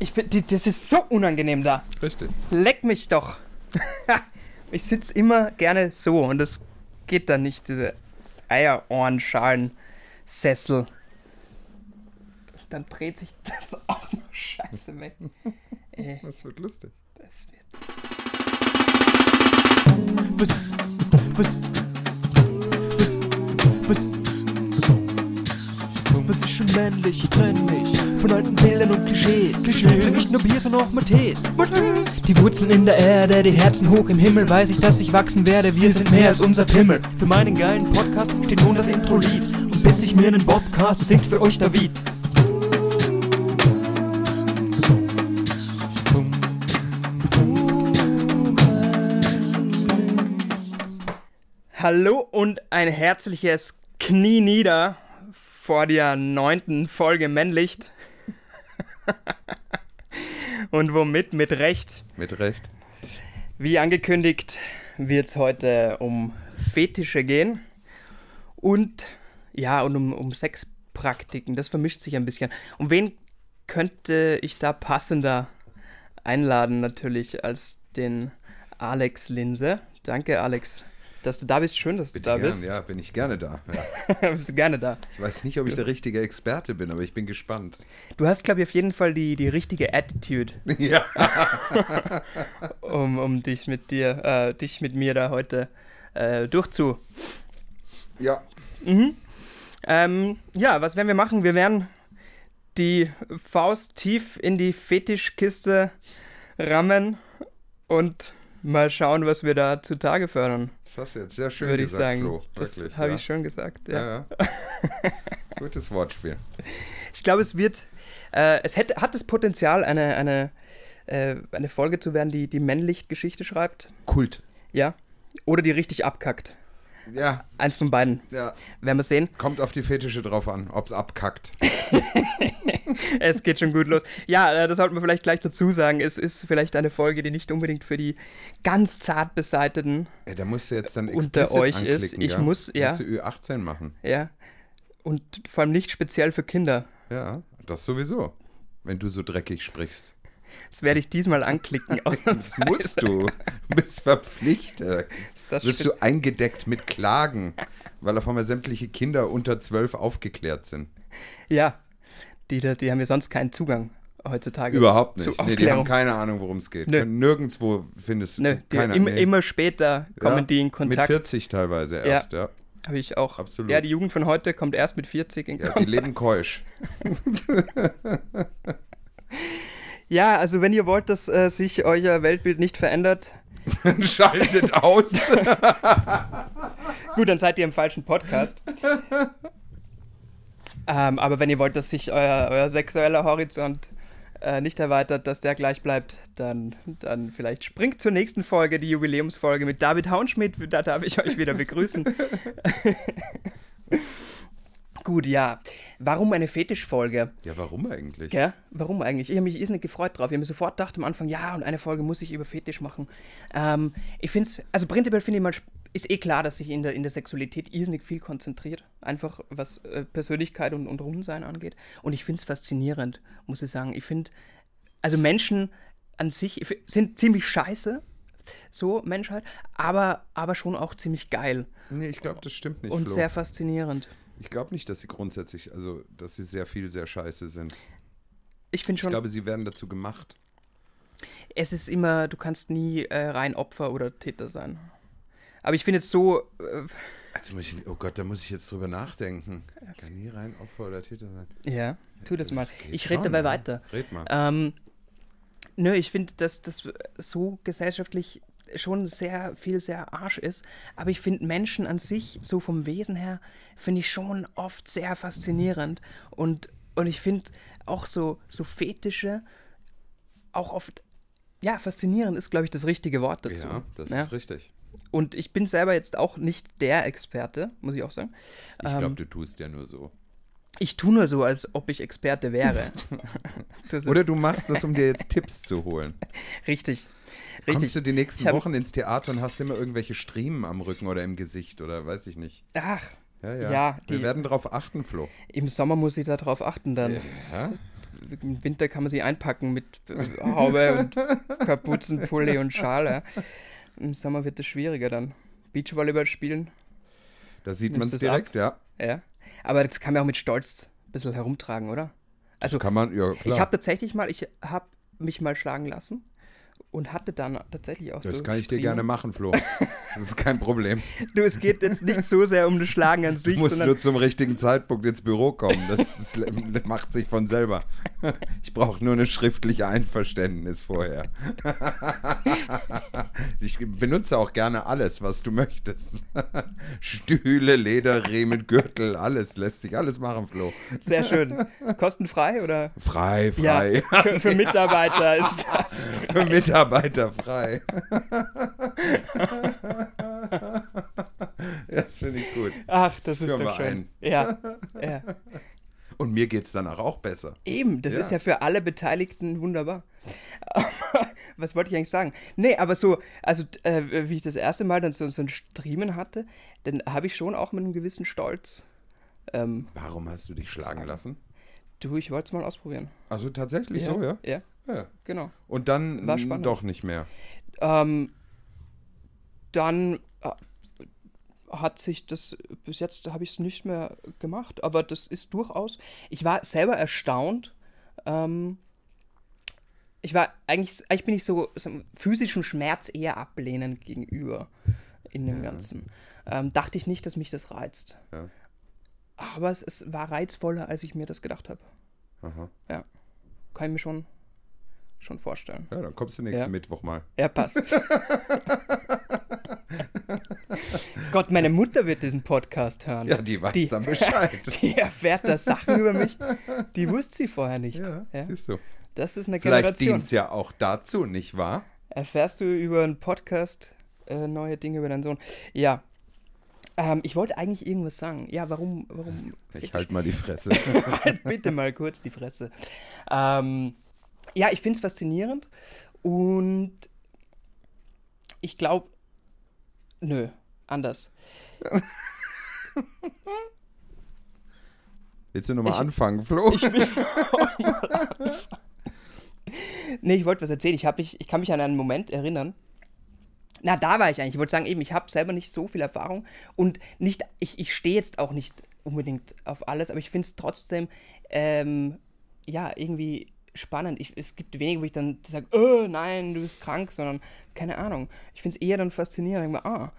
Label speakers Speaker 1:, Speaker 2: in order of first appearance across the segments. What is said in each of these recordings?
Speaker 1: Ich das ist so unangenehm da.
Speaker 2: Richtig.
Speaker 1: Leck mich doch. ich sitze immer gerne so und das geht dann nicht, diese Eierohrenschalen-Sessel. Dann dreht sich das auch noch scheiße weg. Ey,
Speaker 2: Das wird lustig.
Speaker 1: das wird.
Speaker 3: Was, was, was, was, was ist schon männlich? Ich trenn mich von alten Bildern und Klischees. Klischees. Nicht nur Bier, sondern auch Matthäus. Die Wurzeln in der Erde, die Herzen hoch im Himmel. Weiß ich, dass ich wachsen werde. Wir sind mehr als unser Pimmel. Für meinen geilen Podcast steht nun das Intro-Lied. Und bis ich mir einen Bobcast singt für euch David.
Speaker 1: Hallo und ein herzliches Knie nieder vor der neunten Folge Männlicht. und womit? Mit Recht.
Speaker 2: Mit Recht.
Speaker 1: Wie angekündigt wird es heute um Fetische gehen und ja, und um, um Sexpraktiken. Das vermischt sich ein bisschen. Um wen könnte ich da passender einladen, natürlich, als den Alex Linse? Danke, Alex, dass du da bist. Schön, dass du
Speaker 2: Bitte
Speaker 1: da
Speaker 2: gern,
Speaker 1: bist.
Speaker 2: ja, bin ich gerne da. Ja.
Speaker 1: bist du gerne da.
Speaker 2: Ich weiß nicht, ob ich der richtige Experte bin, aber ich bin gespannt.
Speaker 1: Du hast, glaube ich, auf jeden Fall die, die richtige Attitude,
Speaker 2: Ja.
Speaker 1: um, um dich mit dir, äh, dich mit mir da heute äh, durchzu.
Speaker 2: Ja.
Speaker 1: Ähm, ja, was werden wir machen? Wir werden die Faust tief in die Fetischkiste rammen und mal schauen, was wir da zutage fördern,
Speaker 2: Das hast du jetzt sehr schön
Speaker 1: würde ich
Speaker 2: gesagt,
Speaker 1: sagen.
Speaker 2: Flo.
Speaker 1: das
Speaker 2: Wirklich.
Speaker 1: habe
Speaker 2: ja.
Speaker 1: ich schon gesagt. Ja.
Speaker 2: Ja, ja. Gutes Wortspiel.
Speaker 1: Ich glaube, es wird, äh, es hätte, hat das Potenzial, eine, eine, äh, eine Folge zu werden, die die Männlicht-Geschichte schreibt.
Speaker 2: Kult.
Speaker 1: Ja. Oder die richtig abkackt.
Speaker 2: Ja,
Speaker 1: Eins von beiden.
Speaker 2: ja.
Speaker 1: Werden wir sehen.
Speaker 2: Kommt auf die Fetische drauf an, ob's abkackt.
Speaker 1: Es geht schon gut los. Ja, äh, das sollten wir vielleicht gleich dazu sagen. Es ist vielleicht eine Folge, die nicht unbedingt für die ganz zart beseiteten,
Speaker 2: Ey, da musst du jetzt dann
Speaker 1: Unter euch ist, ich
Speaker 2: ja?
Speaker 1: muss- ja.
Speaker 2: Musst du Ü18 machen.
Speaker 1: ja, und vor allem nicht speziell für Kinder.
Speaker 2: Ja, das sowieso. Wenn du so dreckig sprichst.
Speaker 1: Das werde ich diesmal anklicken.
Speaker 2: Das musst du. Du bist verpflichtet.
Speaker 1: das
Speaker 2: Wirst du eingedeckt mit Klagen, weil auf einmal sämtliche Kinder unter 12 aufgeklärt sind.
Speaker 1: Ja, die, die haben ja sonst keinen Zugang heutzutage.
Speaker 2: Überhaupt nicht. Nee, die haben keine Ahnung, worum es geht.
Speaker 1: Nö.
Speaker 2: Nirgendwo findest
Speaker 1: Nö,
Speaker 2: du keiner.
Speaker 1: immer,
Speaker 2: nee.
Speaker 1: immer später kommen
Speaker 2: Ja,
Speaker 1: die in
Speaker 2: Mit
Speaker 1: Kontakt.
Speaker 2: 40 teilweise erst, ja.
Speaker 1: Habe ich auch.
Speaker 2: Absolut.
Speaker 1: Ja, die Jugend von heute kommt erst mit 40 in
Speaker 2: Ja, die
Speaker 1: Kontakt.
Speaker 2: leben keusch.
Speaker 1: Ja, also wenn ihr wollt, dass äh, sich euer Weltbild nicht verändert,
Speaker 2: Schaltet aus.
Speaker 1: Gut, dann seid ihr im falschen Podcast. ähm, aber wenn ihr wollt, dass sich euer, euer sexueller Horizont äh, nicht erweitert, dass der gleich bleibt, dann, dann vielleicht springt zur nächsten Folge, die Jubiläumsfolge mit David Haunschmidt. Da darf ich euch wieder begrüßen. Gut, ja. Warum eine Fetischfolge?
Speaker 2: Ja, warum eigentlich?
Speaker 1: Gell? Warum eigentlich? Ich habe mich irrsinnig gefreut drauf. Ich habe mir sofort gedacht am Anfang, ja, und eine Folge muss ich über Fetisch machen. Ähm, ich finde es, also prinzipiell finde ich mal, ist eh klar, dass sich in der, in der Sexualität irrsinnig viel konzentriert. Einfach was äh, Persönlichkeit und, und Rumsein angeht. Und ich finde es faszinierend, muss ich sagen. Ich finde, also Menschen an sich sind ziemlich scheiße, so Menschheit, aber, aber schon auch ziemlich geil
Speaker 2: Nee, ich glaube, das stimmt nicht,
Speaker 1: und
Speaker 2: Flo.
Speaker 1: sehr faszinierend.
Speaker 2: Ich glaube nicht, dass sie grundsätzlich, also, dass sie sehr viel, sehr scheiße sind.
Speaker 1: Ich finde
Speaker 2: Ich
Speaker 1: schon,
Speaker 2: glaube, sie werden dazu gemacht.
Speaker 1: es ist immer, du kannst nie äh, rein Opfer oder Täter sein. Aber ich finde jetzt so, äh,
Speaker 2: Also muss ich, oh Gott, da muss ich jetzt drüber nachdenken. Kann nie rein Opfer oder Täter sein.
Speaker 1: ja, tu das mal.
Speaker 2: geht
Speaker 1: Ich rede dabei
Speaker 2: ja.
Speaker 1: weiter.
Speaker 2: Red mal.
Speaker 1: Ähm, nö, ich finde, dass das so gesellschaftlich schon sehr viel sehr Arsch ist. Aber ich finde Menschen an sich, so vom Wesen her, finde ich schon oft sehr faszinierend. Und, und ich finde auch so, so Fetische auch oft, ja, faszinierend ist, glaube ich, das richtige Wort dazu.
Speaker 2: ja, das
Speaker 1: Ja.
Speaker 2: ist richtig.
Speaker 1: Und ich bin selber jetzt auch nicht der Experte, muss ich auch sagen.
Speaker 2: Ich
Speaker 1: Ähm,
Speaker 2: glaube, du tust ja nur so.
Speaker 1: Ich tue nur so, als ob ich Experte wäre.
Speaker 2: Oder du machst das, um dir jetzt Tipps zu holen.
Speaker 1: richtig.
Speaker 2: Kommst
Speaker 1: Richtig.
Speaker 2: du die nächsten
Speaker 1: hab-
Speaker 2: Wochen ins Theater und hast immer irgendwelche Striemen am Rücken oder im Gesicht oder weiß ich nicht.
Speaker 1: Ach,
Speaker 2: Ja, ja.
Speaker 1: Ja,
Speaker 2: Wir
Speaker 1: die-
Speaker 2: werden drauf achten, Flo.
Speaker 1: im Sommer muss ich darauf achten dann.
Speaker 2: Ja?
Speaker 1: im Winter kann man sie einpacken mit äh, Haube und Kapuzenpulli und Schale. Im Sommer wird es schwieriger dann. Beachvolleyball spielen,
Speaker 2: Da sieht man es direkt, ja.
Speaker 1: ja. Aber das kann man auch mit Stolz ein bisschen herumtragen, oder? Also,
Speaker 2: Kann man, ja klar.
Speaker 1: ich habe tatsächlich mal, ich habe mich mal schlagen lassen und hatte dann tatsächlich auch so.
Speaker 2: das kann ich dir gerne machen, Flo. Das ist kein Problem.
Speaker 1: Du, es geht jetzt nicht so sehr um das Schlagen an
Speaker 2: Du
Speaker 1: sich,
Speaker 2: musst
Speaker 1: sondern
Speaker 2: nur zum richtigen Zeitpunkt ins Büro kommen. Das, das macht sich von selber. Ich brauche nur ein schriftliche Einverständnis vorher. Ich benutze auch gerne alles, was du möchtest. Stühle, Lederriemen, Gürtel, alles. Lässt sich alles machen, Flo.
Speaker 1: sehr schön. Kostenfrei oder?
Speaker 2: Frei,
Speaker 1: Ja,
Speaker 2: frei.
Speaker 1: für, für Mitarbeiter ist das.
Speaker 2: Für Mitarbeiter frei. Das finde ich gut.
Speaker 1: Ach, das ist
Speaker 2: führen
Speaker 1: doch schön. Ja, ja.
Speaker 2: Und mir geht es danach auch besser.
Speaker 1: Eben, das
Speaker 2: Ja.
Speaker 1: ist ja für alle Beteiligten wunderbar. Was wollte ich eigentlich sagen? Nee, aber so, also äh, wie ich das erste Mal dann so, so ein Streamen hatte, dann habe ich schon auch mit einem gewissen Stolz, ähm,
Speaker 2: Warum hast du dich schlagen lassen?
Speaker 1: Du, ich wollte es mal ausprobieren.
Speaker 2: Also tatsächlich so, ja?
Speaker 1: Ja,
Speaker 2: ja.
Speaker 1: genau.
Speaker 2: Und dann
Speaker 1: War spannend.
Speaker 2: doch nicht mehr.
Speaker 1: Ähm, dann äh, hat sich das, bis jetzt habe ich es nicht mehr gemacht, aber das ist durchaus, ich war selber erstaunt. Ähm, ich war eigentlich, eigentlich bin ich so, so einem physischen Schmerz eher ablehnend gegenüber in dem Ganzen. Ähm, dachte ich nicht, dass mich das reizt.
Speaker 2: Ja.
Speaker 1: Aber es, es war reizvoller, als ich mir das gedacht habe.
Speaker 2: Aha.
Speaker 1: Ja. Kann ich mir schon, schon vorstellen.
Speaker 2: Ja, dann kommst du nächsten
Speaker 1: Ja.
Speaker 2: Mittwoch mal.
Speaker 1: Er passt. Gott, meine Mutter wird diesen Podcast hören.
Speaker 2: Ja, die weiß dann Bescheid.
Speaker 1: Die erfährt da Sachen über mich, die wusste sie vorher nicht.
Speaker 2: Ja,
Speaker 1: Ja,
Speaker 2: siehst du.
Speaker 1: Das ist eine
Speaker 2: Vielleicht
Speaker 1: Generation.
Speaker 2: dient es ja auch dazu, nicht wahr?
Speaker 1: Erfährst du über einen Podcast äh, neue Dinge über deinen Sohn? Ja. Ähm, ich wollte eigentlich irgendwas sagen. Ja, warum? warum
Speaker 2: Ich halte mal die Fresse.
Speaker 1: halt bitte mal kurz die Fresse. Ähm, ja, ich finde es faszinierend und ich glaube, nö, anders.
Speaker 2: Willst du nochmal
Speaker 1: Ich-
Speaker 2: anfangen, Flo?
Speaker 1: Ich will Nee, ich wollte was erzählen. Ich, hab mich, ich kann mich an einen Moment erinnern. Na, da war ich eigentlich. Ich wollte sagen, eben, ich habe selber nicht so viel Erfahrung und nicht, ich, ich stehe jetzt auch nicht unbedingt auf alles, aber ich finde es trotzdem, ähm, ja, irgendwie spannend. Ich, es gibt wenige, wo ich dann sage, oh nein, du bist krank, sondern keine Ahnung. Ich finde es eher dann faszinierend. Ich denke ah,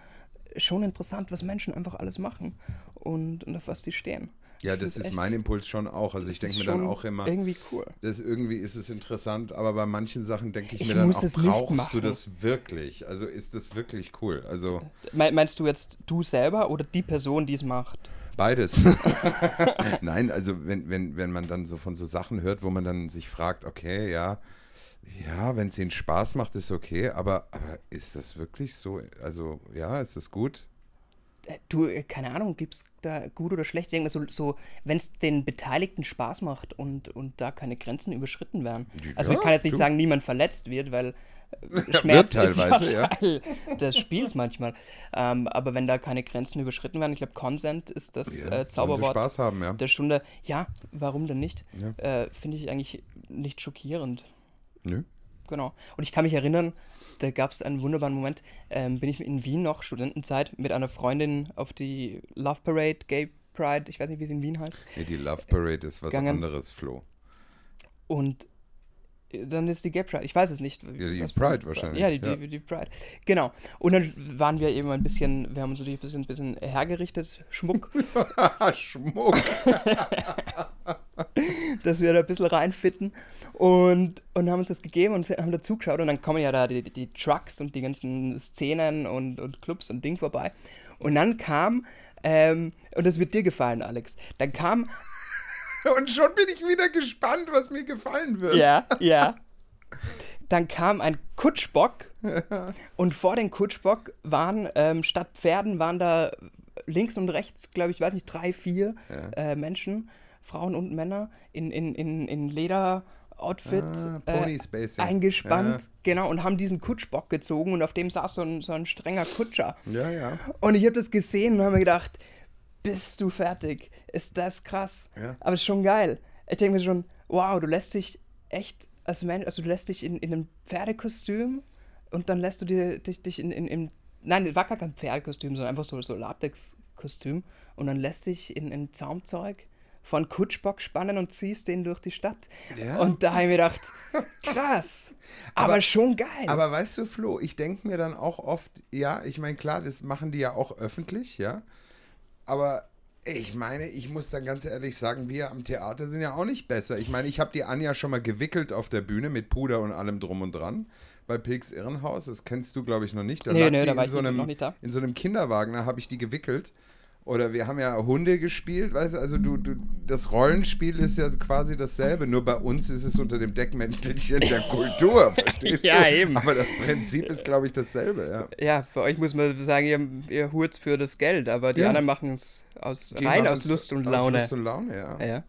Speaker 1: schon interessant, was Menschen einfach alles machen und, und auf was die stehen.
Speaker 2: Ja, das ist
Speaker 1: echt-
Speaker 2: mein Impuls schon auch. Also ich denke mir dann auch immer,
Speaker 1: Irgendwie cool.
Speaker 2: das irgendwie ist es interessant, aber bei manchen Sachen denke ich,
Speaker 1: Ich
Speaker 2: mir dann auch, brauchst du das wirklich? Also ist das wirklich cool? Also
Speaker 1: Me- Meinst du jetzt du selber oder die Person, die es macht?
Speaker 2: Beides. Nein, also wenn, wenn, wenn man dann so von so Sachen hört, wo man dann sich fragt, okay, ja, ja, wenn es ihnen Spaß macht, ist okay, aber, aber ist das wirklich so? Also, ja, ist das gut?
Speaker 1: Du, äh, keine Ahnung, gibt es da gut oder schlecht? Ich denke so, so wenn es den Beteiligten Spaß macht und, und da keine Grenzen überschritten werden. Also
Speaker 2: Ja,
Speaker 1: ich kann jetzt nicht
Speaker 2: du.
Speaker 1: sagen, niemand verletzt wird, weil äh, Schmerz ist
Speaker 2: teilweise,
Speaker 1: ja
Speaker 2: ja.
Speaker 1: Teil des Spiels manchmal. Ähm, aber wenn da keine Grenzen überschritten werden, ich glaube, Consent ist das
Speaker 2: Ja,
Speaker 1: äh, Zauberwort
Speaker 2: Spaß haben, ja.
Speaker 1: der Stunde. Ja, warum denn nicht?
Speaker 2: Ja.
Speaker 1: Äh, Finde ich eigentlich nicht schockierend.
Speaker 2: Nö.
Speaker 1: Genau. Und ich kann mich erinnern, da gab es einen wunderbaren Moment. Ähm, bin ich in Wien noch, Studentenzeit, mit einer Freundin auf die Love Parade, Gay Pride, ich weiß nicht, wie sie in Wien heißt.
Speaker 2: Nee, die Love Parade ist was
Speaker 1: Gegangen.
Speaker 2: anderes, Flo.
Speaker 1: Und dann ist die Gay Pride, ich weiß es nicht.
Speaker 2: Ja, die
Speaker 1: was-
Speaker 2: Pride wahrscheinlich,
Speaker 1: Ja, die,
Speaker 2: ja.
Speaker 1: Die, die Pride. Genau. Und dann waren wir eben ein bisschen, wir haben uns natürlich ein bisschen, bisschen hergerichtet, Schmuck,
Speaker 2: Schmuck.
Speaker 1: dass wir da ein bisschen reinfitten und, und haben uns das gegeben und haben da zugeschaut und dann kommen ja da die, die Trucks und die ganzen Szenen und, und Clubs und Ding vorbei. Und dann kam, ähm, und das wird dir gefallen, Alex, dann kam,
Speaker 2: Und schon bin ich wieder gespannt, was mir gefallen wird.
Speaker 1: ja, ja, dann kam ein Kutschbock und vor dem Kutschbock waren, ähm, statt Pferden waren da links und rechts, glaube ich, weiß nicht, drei, vier
Speaker 2: Ja.
Speaker 1: äh, Menschen, Frauen und Männer in, in, in, in Leder-Outfit
Speaker 2: Ah,
Speaker 1: äh, eingespannt, genau, und haben diesen Kutschbock gezogen und auf dem saß so ein, so ein strenger Kutscher.
Speaker 2: Ja, ja.
Speaker 1: Und ich habe das gesehen und habe mir gedacht, bist du fertig? Ist das krass?
Speaker 2: Ja.
Speaker 1: Aber ist schon geil. Ich denke mir schon, wow, du lässt dich echt als Mensch, also du lässt dich in, in einem Pferdekostüm und dann lässt du dir, dich, dich in, in, in, nein, war gar kein Pferdekostüm, sondern einfach so, so Latex-Kostüm und dann lässt dich in, in Zaumzeug von Kutschbock spannen und ziehst den durch die Stadt.
Speaker 2: Ja.
Speaker 1: Und da habe ich mir gedacht, krass, aber,
Speaker 2: Aber-
Speaker 1: schon geil.
Speaker 2: Aber weißt du, Flo, ich denke mir dann auch oft, ja, ich meine, klar, das machen die ja auch öffentlich, ja. Aber ich meine, ich muss dann ganz ehrlich sagen, wir am Theater sind ja auch nicht besser. Ich meine, ich habe die Anja schon mal gewickelt auf der Bühne mit Puder und allem drum und dran. Bei Pilks Irrenhaus, das kennst du, glaube ich, noch nicht. Da
Speaker 1: Nee,
Speaker 2: lag
Speaker 1: nee,
Speaker 2: die
Speaker 1: da war
Speaker 2: in
Speaker 1: ich
Speaker 2: so,
Speaker 1: noch
Speaker 2: einem,
Speaker 1: nicht da.
Speaker 2: in so einem Kinderwagen, da habe ich die gewickelt. Oder wir haben ja Hunde gespielt, weißt du, also du, du, das Rollenspiel ist ja quasi dasselbe, nur bei uns ist es unter dem Deckmäntelchen der Kultur, verstehst
Speaker 1: Ja,
Speaker 2: du?
Speaker 1: eben.
Speaker 2: Aber das Prinzip ist, glaube ich, dasselbe, ja.
Speaker 1: ja, bei euch muss man sagen, ihr, ihr hurt's für das Geld, aber die
Speaker 2: Ja.
Speaker 1: anderen machen es aus,
Speaker 2: Die
Speaker 1: rein aus Lust und
Speaker 2: Aus
Speaker 1: Laune.
Speaker 2: Lust und Laune, ja.
Speaker 1: ja, ja,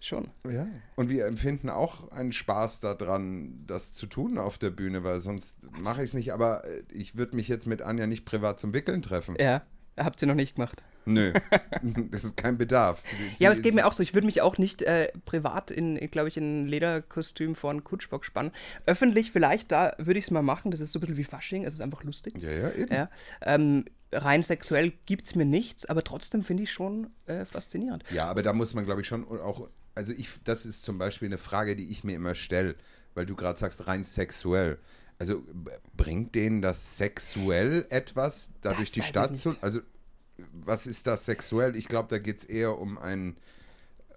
Speaker 1: schon.
Speaker 2: ja. Und wir empfinden auch einen Spaß daran, das zu tun auf der Bühne, weil sonst mache ich es nicht. Aber äh, ich würde mich jetzt mit Anja nicht privat zum Wickeln treffen.
Speaker 1: Ja, habt ihr noch nicht gemacht.
Speaker 2: Nö, das ist kein Bedarf. Sie
Speaker 1: Ja, aber es geht mir auch so. Ich würde mich auch nicht äh, privat in, glaube ich, in ein Lederkostüm vor einen Kutschbock spannen. Öffentlich vielleicht, da würde ich es mal machen. Das ist so ein bisschen wie Fasching. Es ist einfach lustig.
Speaker 2: Ja, ja, eben.
Speaker 1: Ja. Ähm, rein sexuell gibt es mir nichts, aber trotzdem finde ich schon äh, faszinierend.
Speaker 2: Ja, aber da muss man, glaube ich, schon auch, also ich, das ist zum Beispiel eine Frage, die ich mir immer stelle, weil du gerade sagst, rein sexuell. Also bringt denen das sexuell etwas, da
Speaker 1: Das
Speaker 2: durch die Stadt zu, also was ist das sexuell? Ich glaube, da geht es eher um ein,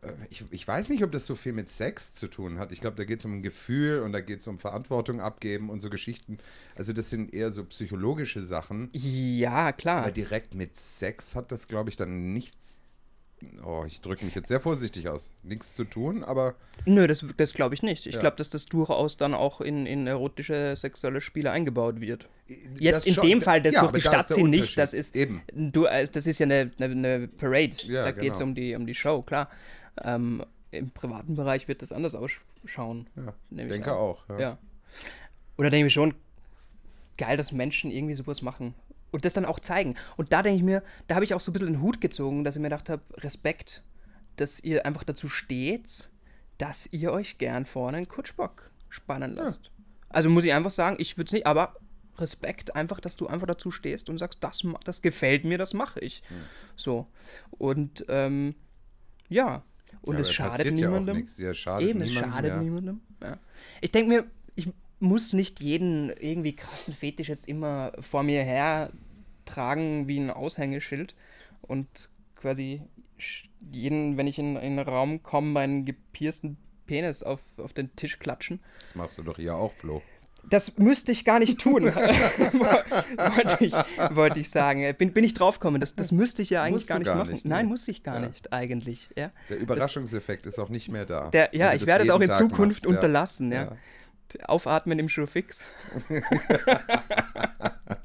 Speaker 2: äh, ich, ich weiß nicht, ob das so viel mit Sex zu tun hat. Ich glaube, da geht es um ein Gefühl und da geht es um Verantwortung abgeben und so Geschichten. Also das sind eher so psychologische Sachen.
Speaker 1: Ja, klar.
Speaker 2: Aber direkt mit Sex hat das, glaube ich, dann nichts. Oh, ich drücke mich jetzt sehr vorsichtig aus. Nichts zu tun, aber
Speaker 1: Nö, das, das glaube ich nicht. Ich
Speaker 2: Ja.
Speaker 1: glaube, dass das durchaus dann auch in, in erotische sexuelle Spiele eingebaut wird.
Speaker 2: das
Speaker 1: Jetzt in
Speaker 2: schon-
Speaker 1: dem Fall, das
Speaker 2: ja,
Speaker 1: durch die Stadt ziehen nicht, das ist,
Speaker 2: Eben.
Speaker 1: du, äh, das ist ja eine, eine, eine Parade.
Speaker 2: Ja,
Speaker 1: da geht es
Speaker 2: genau.
Speaker 1: um die, um die Show, klar. Ähm, Im privaten Bereich wird das anders ausschauen.
Speaker 2: Ja, ich denke
Speaker 1: an.
Speaker 2: auch. Ja.
Speaker 1: Oder denke ich schon, geil, dass Menschen irgendwie sowas machen. Und das dann auch zeigen. Und da denke ich mir, da habe ich auch so ein bisschen den Hut gezogen, dass ich mir gedacht habe, Respekt, dass ihr einfach dazu steht, dass ihr euch gern vorne einen Kutschbock spannen lasst. Also muss ich einfach sagen, ich würde es nicht, aber Respekt einfach, dass du einfach dazu stehst und sagst, das, das gefällt mir, das mache ich. So. Und ähm, ja. Und
Speaker 2: Ja,
Speaker 1: es schadet
Speaker 2: ja
Speaker 1: niemandem.
Speaker 2: Ja, schadet
Speaker 1: Eben, es
Speaker 2: niemandem,
Speaker 1: schadet
Speaker 2: ja.
Speaker 1: niemandem. Ja. Ich denke mir, ich muss nicht jeden irgendwie krassen Fetisch jetzt immer vor mir her tragen wie ein Aushängeschild und quasi jeden, wenn ich in, in einen Raum komme, meinen gepiersten Penis auf, auf den Tisch klatschen.
Speaker 2: Das machst du doch hier auch, Flo.
Speaker 1: Das müsste ich gar nicht tun, wollte ich, wollte ich sagen. Bin, bin ich draufgekommen, das, das müsste ich ja eigentlich gar nicht
Speaker 2: gar
Speaker 1: machen.
Speaker 2: nicht,
Speaker 1: Nein,
Speaker 2: nee.
Speaker 1: muss ich gar
Speaker 2: Ja.
Speaker 1: nicht eigentlich. Ja.
Speaker 2: Der Überraschungseffekt ist auch nicht mehr da.
Speaker 1: Der, ja, ich
Speaker 2: das
Speaker 1: werde es auch in
Speaker 2: Tag
Speaker 1: Zukunft
Speaker 2: machst,
Speaker 1: unterlassen. Ja. Aufatmen im Schuhfix.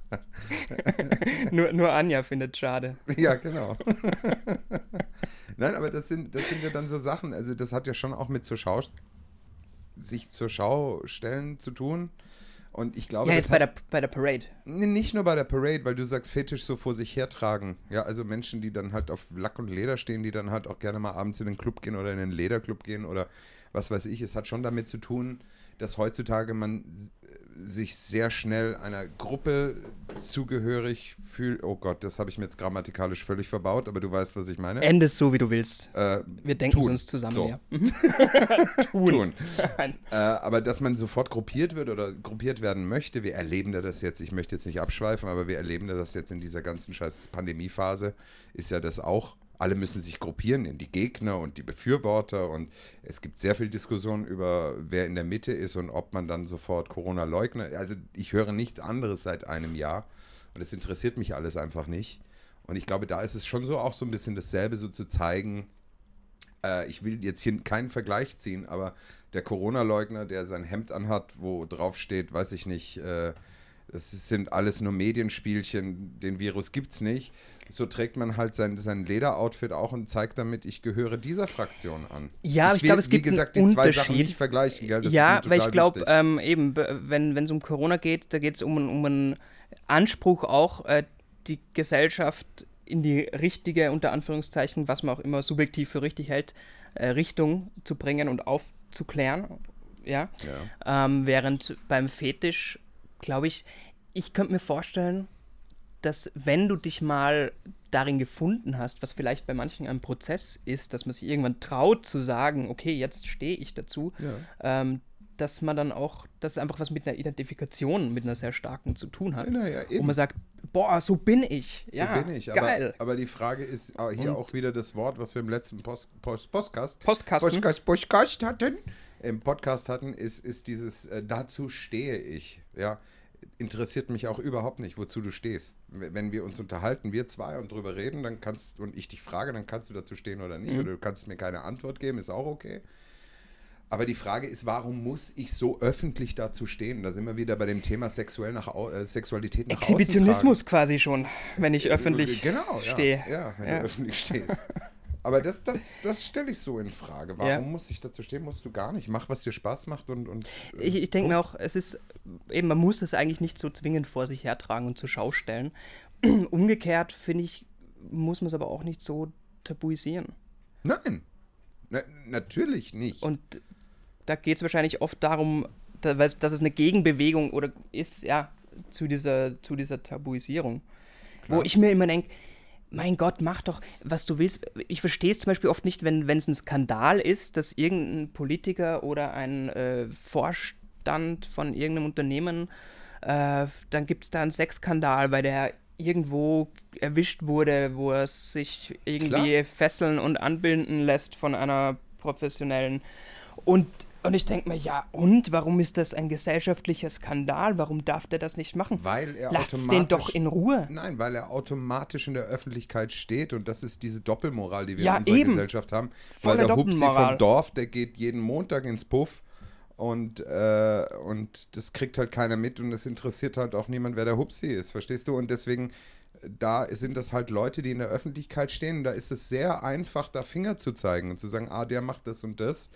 Speaker 1: nur, nur Anja findet schade.
Speaker 2: Ja, genau. Nein, aber das sind, das sind ja dann so Sachen, also das hat ja schon auch mit zur Schau, sich zur Schau stellen zu tun. Und ich glaube,
Speaker 1: Ja,
Speaker 2: das
Speaker 1: jetzt bei der, bei der Parade.
Speaker 2: Nicht nur bei der Parade, weil du sagst, Fetisch so vor sich hertragen. Ja, also Menschen, die dann halt auf Lack und Leder stehen, die dann halt auch gerne mal abends in den Club gehen oder in den Lederclub gehen oder was weiß ich. Es hat schon damit zu tun, dass heutzutage man sich sehr schnell einer Gruppe zugehörig fühlt. Oh Gott, das habe ich mir jetzt grammatikalisch völlig verbaut, aber du weißt, was ich meine.
Speaker 1: End es so, wie du willst.
Speaker 2: Äh,
Speaker 1: Wir denken
Speaker 2: tun.
Speaker 1: uns zusammen,
Speaker 2: So.
Speaker 1: ja. Mhm.
Speaker 2: tun.
Speaker 1: Nein.
Speaker 2: Äh, aber dass man sofort gruppiert wird oder gruppiert werden möchte, wir erleben da das jetzt, ich möchte jetzt nicht abschweifen, aber wir erleben da das jetzt in dieser ganzen scheiß Pandemiephase, ist ja das auch. Alle müssen sich gruppieren in die Gegner und die Befürworter und es gibt sehr viel Diskussion über, wer in der Mitte ist und ob man dann sofort Corona leugnet. Also ich höre nichts anderes seit einem Jahr und es interessiert mich alles einfach nicht. Und ich glaube, da ist es schon so auch so ein bisschen dasselbe, so zu zeigen, äh, ich will jetzt hier keinen Vergleich ziehen, aber der Corona-Leugner, der sein Hemd anhat, wo drauf steht, weiß ich nicht, äh, das sind alles nur Medienspielchen, den Virus gibt's nicht. So trägt man halt sein, sein Lederoutfit auch und zeigt damit, ich gehöre dieser Fraktion an.
Speaker 1: Ja, aber ich
Speaker 2: will,
Speaker 1: glaube, es gibt
Speaker 2: Wie gesagt, die zwei Sachen nicht vergleichen, gell? Das
Speaker 1: ja, weil ich glaube, ähm, eben, be- wenn es um Corona geht, da geht es um, einen- um einen Anspruch auch, äh, die Gesellschaft in die richtige, unter Anführungszeichen, was man auch immer subjektiv für richtig hält, äh, Richtung zu bringen und zu klären. Ja.
Speaker 2: Ja.
Speaker 1: Ähm, während beim Fetisch, glaube ich, ich könnte mir vorstellen, dass wenn du dich mal darin gefunden hast, was vielleicht bei manchen ein Prozess ist, dass man sich irgendwann traut zu sagen, okay, jetzt stehe ich dazu,
Speaker 2: Ja.
Speaker 1: ähm, dass man dann auch, dass einfach was mit einer Identifikation, mit einer sehr starken zu tun hat.
Speaker 2: Na ja,
Speaker 1: Wo
Speaker 2: eben.
Speaker 1: man sagt, boah, so bin ich.
Speaker 2: So
Speaker 1: ja,
Speaker 2: bin ich. Aber,
Speaker 1: geil.
Speaker 2: aber die Frage ist äh, hier
Speaker 1: Und-
Speaker 2: auch wieder das Wort, was wir im letzten Post, Post, Postcast,
Speaker 1: Postkasten.
Speaker 2: Podcast, Podcast hatten, im Podcast hatten, ist, ist dieses äh, dazu stehe ich. Ja, interessiert mich auch überhaupt nicht, wozu du stehst. Wenn wir uns unterhalten, wir zwei und drüber reden, dann kannst und ich dich frage, dann kannst du dazu stehen oder
Speaker 1: Mhm.
Speaker 2: nicht. Oder du kannst mir keine Antwort geben, ist auch okay. Aber die Frage ist, warum muss ich so öffentlich dazu stehen? Da sind wir wieder bei dem Thema sexuell nach, äh, Sexualität nach.
Speaker 1: Exhibitionismus quasi schon, wenn ich öffentlich
Speaker 2: genau, ja.
Speaker 1: stehe.
Speaker 2: Ja, wenn
Speaker 1: Ja.
Speaker 2: du öffentlich stehst. Aber das, das, das stelle ich so in Frage. Warum
Speaker 1: Ja.
Speaker 2: muss ich dazu stehen? Musst du gar nicht. Mach, was dir Spaß macht und. und äh,
Speaker 1: Ich, ich denke mir auch, es ist eben, man muss es eigentlich nicht so zwingend vor sich hertragen und zur Schau stellen. Umgekehrt, finde ich, muss man es aber auch nicht so tabuisieren.
Speaker 2: Nein. Na, natürlich nicht.
Speaker 1: Und da geht es wahrscheinlich oft darum, da, weil- dass es eine Gegenbewegung oder ist, ja, zu dieser, zu dieser Tabuisierung. Wo
Speaker 2: Klar.
Speaker 1: ich mir immer denke, mein Gott, mach doch, was du willst. Ich verstehe es zum Beispiel oft nicht, wenn es ein Skandal ist, dass irgendein Politiker oder ein äh, Vorstand von irgendeinem Unternehmen, äh, dann gibt es da einen Sexskandal, weil der irgendwo erwischt wurde, wo er sich irgendwie
Speaker 2: Klar.
Speaker 1: fesseln und anbinden lässt von einer professionellen. Und, und ich denke mir, ja, und warum ist das ein gesellschaftlicher Skandal? Warum darf der das nicht machen?
Speaker 2: Weil er
Speaker 1: Lasst den
Speaker 2: automatisch-
Speaker 1: doch in Ruhe.
Speaker 2: Nein, weil er automatisch in der Öffentlichkeit steht und das ist diese Doppelmoral, die wir
Speaker 1: Ja,
Speaker 2: in unserer
Speaker 1: eben.
Speaker 2: Gesellschaft haben.
Speaker 1: Volle
Speaker 2: weil der Hupsi vom Dorf, der geht jeden Montag ins Puff und, äh, und das kriegt halt keiner mit und es interessiert halt auch niemand, wer der Hupsi ist, verstehst du? Und deswegen, da sind das halt Leute, die in der Öffentlichkeit stehen und da ist es sehr einfach, da Finger zu zeigen und zu sagen, ah, der macht das und das.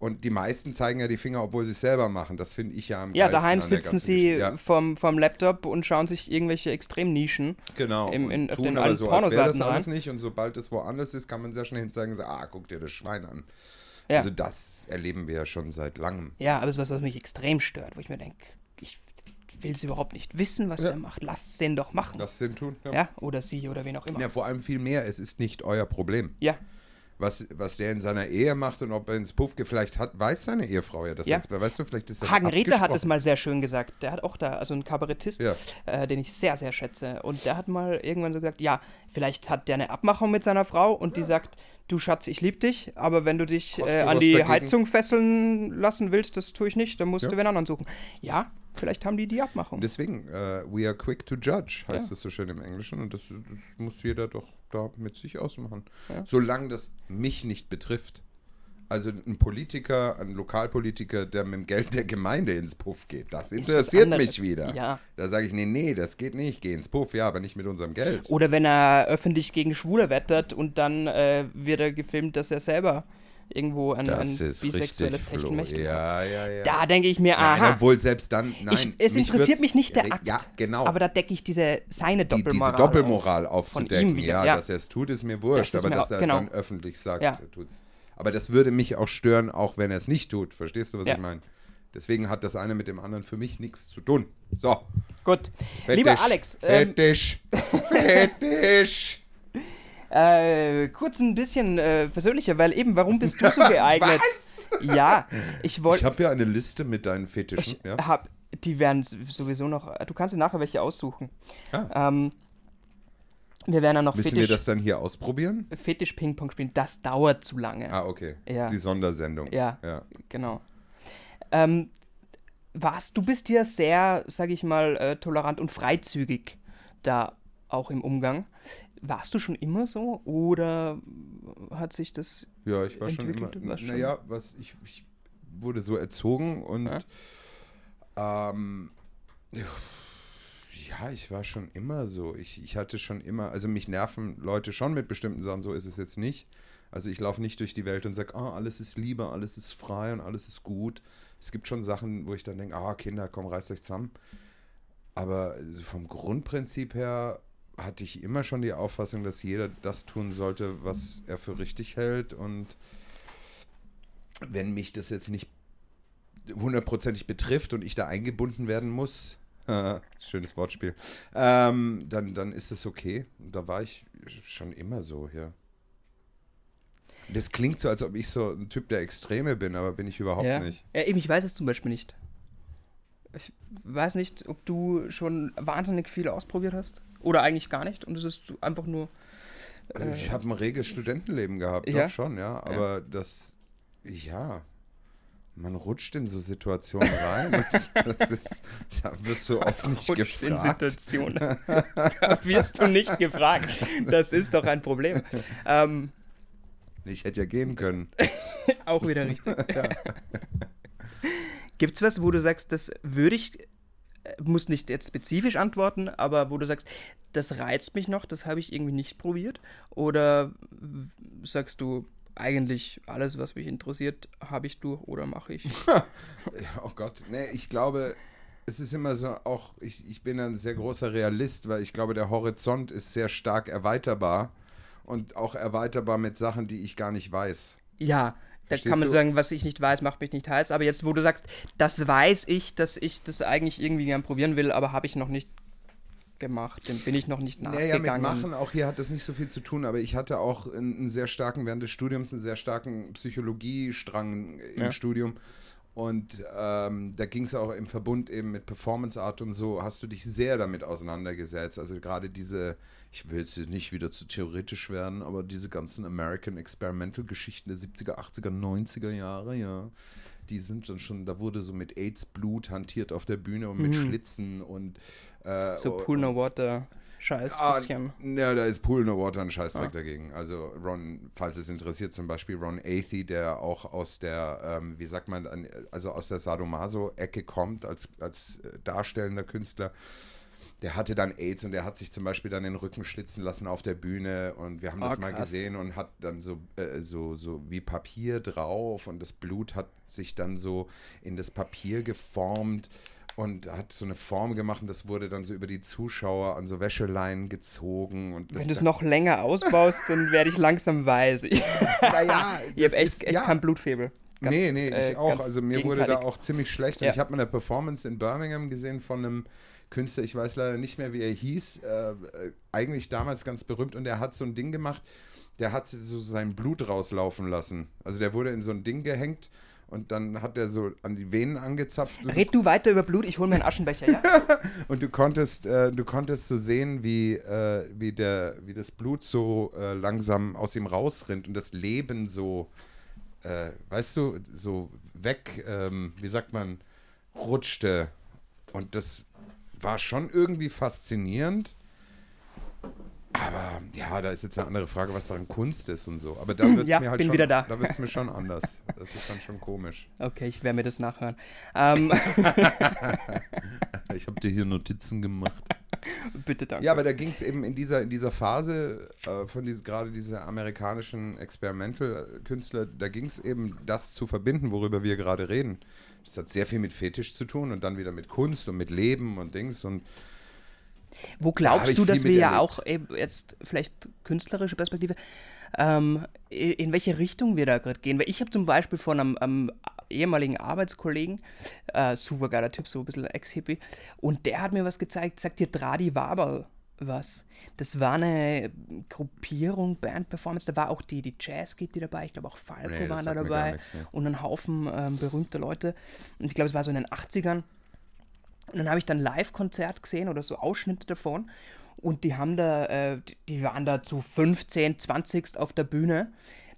Speaker 2: Und die meisten zeigen ja die Finger, obwohl sie es selber machen. Das finde ich ja am
Speaker 1: Ja, daheim sitzen sie.
Speaker 2: Ja.
Speaker 1: vom, vom Laptop und schauen sich irgendwelche Extremnischen.
Speaker 2: Genau,
Speaker 1: im- in-
Speaker 2: tun
Speaker 1: den
Speaker 2: aber so, als wäre das alles
Speaker 1: rein.
Speaker 2: nicht. Und sobald es woanders ist, kann man sehr schnell hinzeigen und sagen, ah, guck dir das Schwein an.
Speaker 1: Ja.
Speaker 2: Also das erleben wir ja schon seit langem.
Speaker 1: Ja, aber es ist was, was mich extrem stört, wo ich mir denke, ich will es überhaupt nicht wissen, was
Speaker 2: Ja.
Speaker 1: der macht. Lasst es den doch machen.
Speaker 2: Das sind tun. Ja.
Speaker 1: ja, oder sie oder wen auch immer.
Speaker 2: ja, vor allem viel mehr, es ist nicht euer Problem.
Speaker 1: Ja,
Speaker 2: Was, was der in seiner Ehe macht und ob er ins Puff vielleicht hat, weiß seine Ehefrau ja das
Speaker 1: Ja.
Speaker 2: jetzt. Weißt du, vielleicht ist das
Speaker 1: Hagen Redler hat es mal sehr schön gesagt. Der hat auch da, also ein Kabarettist,
Speaker 2: Ja.
Speaker 1: äh, den ich sehr, sehr schätze. Und der hat mal irgendwann so gesagt, ja, vielleicht hat der eine Abmachung mit seiner Frau und die sagt, du Schatz, ich lieb dich, aber wenn du dich äh, an die
Speaker 2: dagegen?
Speaker 1: Heizung fesseln lassen willst, das tue ich nicht, dann musst
Speaker 2: Ja.
Speaker 1: du wen anderen suchen. Ja, vielleicht haben die die Abmachung.
Speaker 2: Deswegen, äh, we are quick to judge, heißt
Speaker 1: Ja.
Speaker 2: es so schön im Englischen. Und das, das muss jeder doch da mit sich ausmachen.
Speaker 1: Ja.
Speaker 2: Solange das mich nicht betrifft. Also ein Politiker, ein Lokalpolitiker, der mit dem Geld der Gemeinde ins Puff geht, das interessiert mich wieder.
Speaker 1: Ja.
Speaker 2: Da sage ich, nee, nee, das geht nicht, geh ins Puff, ja, aber nicht mit unserem Geld.
Speaker 1: Oder wenn er öffentlich gegen Schwule wettert und dann äh, wird er gefilmt, dass er selber irgendwo ein,
Speaker 2: ist
Speaker 1: bisexuelles hat.
Speaker 2: Ja, ja, ja.
Speaker 1: Da denke ich mir,
Speaker 2: Nein,
Speaker 1: aha,
Speaker 2: obwohl selbst dann, nein.
Speaker 1: ich, es
Speaker 2: mich
Speaker 1: interessiert mich nicht der Akt.
Speaker 2: Ja, genau.
Speaker 1: Aber da decke ich diese, seine
Speaker 2: die,
Speaker 1: Doppelmoral
Speaker 2: diese Doppelmoral aufzudecken, ja,
Speaker 1: ja.
Speaker 2: dass er es tut, ist mir wurscht,
Speaker 1: Das
Speaker 2: aber
Speaker 1: mir
Speaker 2: dass
Speaker 1: auch-
Speaker 2: er
Speaker 1: genau.
Speaker 2: dann öffentlich sagt,
Speaker 1: Ja.
Speaker 2: er tut's. Aber das würde mich auch stören, auch wenn er es nicht tut. Verstehst du, was
Speaker 1: Ja.
Speaker 2: ich meine? Deswegen hat das eine mit dem anderen für mich nichts zu tun. So,
Speaker 1: Gut.
Speaker 2: Fetisch.
Speaker 1: Lieber Alex, ähm,
Speaker 2: Fetisch.
Speaker 1: Äh, kurz ein bisschen äh, persönlicher, weil eben, warum bist du so geeignet?
Speaker 2: Was?
Speaker 1: Ja, ich
Speaker 2: Ich
Speaker 1: wollte.
Speaker 2: habe ja eine Liste mit deinen Fetischen.
Speaker 1: Ich
Speaker 2: Ja?
Speaker 1: hab, die werden sowieso noch. Du kannst dir nachher welche aussuchen.
Speaker 2: Ah.
Speaker 1: Ähm, wir werden dann noch
Speaker 2: Müssen wir
Speaker 1: Fetisch,
Speaker 2: das dann hier ausprobieren?
Speaker 1: Fetisch Ping-Pong spielen. Das dauert zu lange.
Speaker 2: Ah, okay.
Speaker 1: Ja.
Speaker 2: Das ist die Sondersendung.
Speaker 1: Ja.
Speaker 2: ja.
Speaker 1: Genau. Ähm, was, du bist ja sehr, sag ich mal, äh, tolerant und freizügig da auch im Umgang. Warst du schon immer so oder hat sich das.
Speaker 2: Ja, ich war schon immer. Naja, was ich, ich wurde so erzogen und ähm, ja, ich war schon immer so. Ich, ich hatte schon immer, also mich nerven Leute schon mit bestimmten Sachen, so ist es jetzt nicht. Also ich laufe nicht durch die Welt und sage, ah, alles ist Liebe, alles ist frei und alles ist gut. Es gibt schon Sachen, wo ich dann denke, ah, Kinder, komm, reißt euch zusammen. Aber vom Grundprinzip her hatte ich immer schon die Auffassung, dass jeder das tun sollte, was er für richtig hält. Und wenn mich das jetzt nicht hundertprozentig betrifft und ich da eingebunden werden muss, schönes Wortspiel, ähm, dann, dann ist es okay. Da war ich schon immer so, ja. Das klingt so, als ob ich so ein Typ der Extreme bin, aber bin ich überhaupt
Speaker 1: ja.
Speaker 2: nicht.
Speaker 1: Ja, eben, ich weiß es zum Beispiel nicht. Ich weiß nicht, ob du schon wahnsinnig viel ausprobiert hast oder eigentlich gar nicht und es ist einfach nur.
Speaker 2: Äh, ich habe ein reges Studentenleben gehabt,
Speaker 1: ja?
Speaker 2: doch schon, ja. Aber ja. das, ja, man rutscht in so Situationen rein. Das, ist, da wirst du oft nicht
Speaker 1: rutscht
Speaker 2: gefragt.
Speaker 1: in Situationen. da wirst du nicht gefragt. Das ist doch ein Problem. Ähm,
Speaker 2: ich hätte ja gehen können.
Speaker 1: auch wieder richtig. ja. Gibt es was, wo du sagst, das würde ich, muss nicht jetzt spezifisch antworten, aber wo du sagst, das reizt mich noch, das habe ich irgendwie nicht probiert? Oder sagst du, eigentlich alles, was mich interessiert, habe ich durch oder mache ich?
Speaker 2: oh Gott, nee, ich glaube, es ist immer so, auch ich, ich bin ein sehr großer Realist, weil ich glaube, der Horizont ist sehr stark erweiterbar und auch erweiterbar mit Sachen, die ich gar nicht weiß.
Speaker 1: Ja, da kann man sagen, was ich nicht weiß, macht mich nicht heiß. Aber jetzt, wo du sagst, das weiß ich, dass ich das eigentlich irgendwie gern probieren will, aber habe ich noch nicht gemacht, dem bin ich noch nicht nachgegangen.
Speaker 2: Naja, mit Machen, auch hier hat das nicht so viel zu tun, aber ich hatte auch einen sehr starken, während des Studiums, einen sehr starken Psychologiestrang im ja. Studium. Und ähm, da ging es auch im Verbund eben mit Performance Art und so, hast du dich sehr damit auseinandergesetzt. Also gerade diese, ich will jetzt nicht wieder zu theoretisch werden, aber diese ganzen American Experimental Geschichten der 70er, 80er, 90er Jahre, ja, die sind dann schon, da wurde so mit AIDS-Blut hantiert auf der Bühne und mit mhm. Schlitzen und
Speaker 1: äh, so Pool No Water. Scheiß
Speaker 2: ah, Ja, da ist Pool No Water ein Scheißdreck ah. dagegen. Also Ron, falls es interessiert, zum Beispiel Ron Athey, der auch aus der, ähm, wie sagt man, also aus der Sadomaso-Ecke kommt, als, als darstellender Künstler. Der hatte dann AIDS und der hat sich zum Beispiel dann den Rücken schlitzen lassen auf der Bühne und wir haben das oh, mal gesehen und hat dann so, äh, so, so wie Papier drauf und das Blut hat sich dann so in das Papier geformt und hat so eine Form gemacht und das wurde dann so über die Zuschauer an so Wäscheleinen gezogen. Und
Speaker 1: Wenn du es noch länger ausbaust, dann werde ich langsam weiß.
Speaker 2: Naja,
Speaker 1: ich habe echt, echt ja. keinen Blutfebel.
Speaker 2: Ganz, nee, nee, ich äh, auch. Also mir wurde da auch ziemlich schlecht. Und ja. ich habe mal eine Performance in Birmingham gesehen von einem Künstler, ich weiß leider nicht mehr, wie er hieß, äh, eigentlich damals ganz berühmt und der hat so ein Ding gemacht, der hat so sein Blut rauslaufen lassen. Also der wurde in so ein Ding gehängt und dann hat er so an die Venen angezapft.
Speaker 1: Red du weiter über Blut, ich hole mir einen Aschenbecher, ja?
Speaker 2: und du konntest, äh, du konntest so sehen, wie, äh, wie, der, wie das Blut so äh, langsam aus ihm rausrinnt und das Leben so, äh, weißt du, so weg, ähm, wie sagt man, rutschte. Und das war schon irgendwie faszinierend. Aber ja, da ist jetzt eine andere Frage, was daran Kunst ist und so. Aber da wird es
Speaker 1: ja,
Speaker 2: mir halt schon,
Speaker 1: da.
Speaker 2: da wird es mir schon anders. Das ist dann schon komisch.
Speaker 1: Okay, ich werde mir das nachhören. Ähm.
Speaker 2: ich habe dir hier Notizen gemacht.
Speaker 1: Bitte danke.
Speaker 2: Ja, aber da ging es eben in dieser, in dieser Phase äh, von diese, gerade diese amerikanischen Experimental-Künstler, da ging es eben das zu verbinden, worüber wir gerade reden. Das hat sehr viel mit Fetisch zu tun und dann wieder mit Kunst und mit Leben und Dings und
Speaker 1: wo glaubst da du, dass wir ja auch jetzt vielleicht künstlerische Perspektive, ähm, in welche Richtung wir da gerade gehen? Weil ich habe zum Beispiel von einem, einem ehemaligen Arbeitskollegen, äh, super geiler Typ, so ein bisschen Ex-Hippie, und der hat mir was gezeigt, sagt dir Dradi Waberl was. Das war eine Gruppierung, Band-Performance, da war auch die, die Jazz-Kitty dabei, ich glaube auch Falco nee, waren da dabei nichts, ne? und ein Haufen ähm, berühmter Leute. Und ich glaube, es war so in den 80ern. Und dann habe ich dann Live-Konzert gesehen oder so Ausschnitte davon. Und die haben da, äh, die waren da zu 15, 20 auf der Bühne.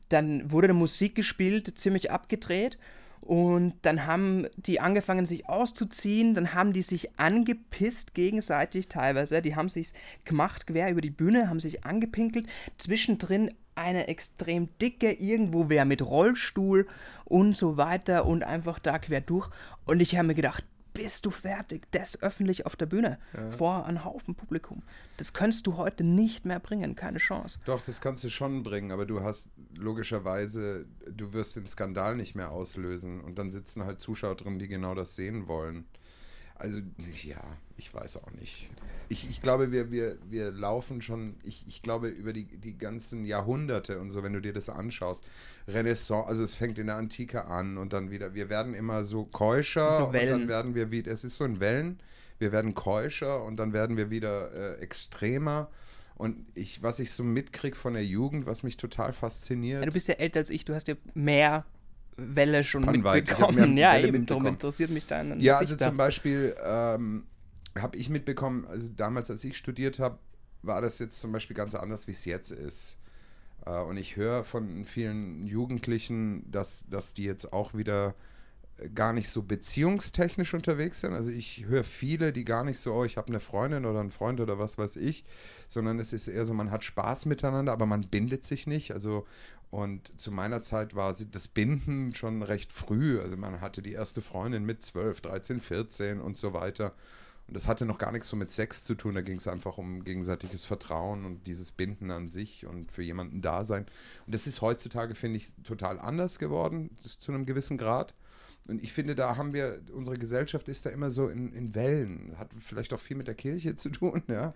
Speaker 1: Dann wurde da Musik gespielt, ziemlich abgedreht. Und dann haben die angefangen, sich auszuziehen. Dann haben die sich angepisst gegenseitig teilweise. Die haben sich gemacht quer über die Bühne, haben sich angepinkelt. Zwischendrin eine extrem dicke, irgendwo wer mit Rollstuhl und so weiter und einfach da quer durch. Und ich habe mir gedacht, bist du fertig. Das öffentlich auf der Bühne ja. vor einem Haufen Publikum. Das kannst du heute nicht mehr bringen, keine Chance.
Speaker 2: Doch, das kannst du schon bringen, aber du hast logischerweise, du wirst den Skandal nicht mehr auslösen und dann sitzen halt Zuschauer drin, die genau das sehen wollen. Also, ja, ich weiß auch nicht. Ich, ich glaube, wir, wir, wir laufen schon, ich, ich glaube, über die, die ganzen Jahrhunderte und so, wenn du dir das anschaust, Renaissance, also es fängt in der Antike an und dann wieder, wir werden immer so keuscher
Speaker 1: So
Speaker 2: und dann werden wir wieder, es ist so in Wellen, wir werden keuscher und dann werden wir wieder äh, extremer. Und ich, was ich so mitkriege von der Jugend, was mich total fasziniert.
Speaker 1: Ja, du bist ja älter als ich, du hast ja mehr Welle schon
Speaker 2: hab
Speaker 1: mitbekommen. Ja,
Speaker 2: Welle
Speaker 1: eben, darum interessiert mich deine
Speaker 2: Ja, also zum Beispiel ähm, habe ich mitbekommen, also damals, als ich studiert habe, war das jetzt zum Beispiel ganz anders, wie es jetzt ist. Äh, und ich höre von vielen Jugendlichen, dass, dass die jetzt auch wieder äh, gar nicht so beziehungstechnisch unterwegs sind. Also ich höre viele, die gar nicht so, oh, ich habe eine Freundin oder einen Freund oder was weiß ich, sondern es ist eher so, man hat Spaß miteinander, aber man bindet sich nicht. Also und zu meiner Zeit war sie- das Binden schon recht früh. Also man hatte die erste Freundin mit 12, 13, 14 und so weiter. Und das hatte noch gar nichts so mit Sex zu tun. Da ging es einfach um gegenseitiges Vertrauen und dieses Binden an sich und für jemanden da sein. Und das ist heutzutage, finde ich, total anders geworden, zu einem gewissen Grad. Und ich finde, da haben wir, unsere Gesellschaft ist da immer so in, in Wellen. Hat vielleicht auch viel mit der Kirche zu tun, ja.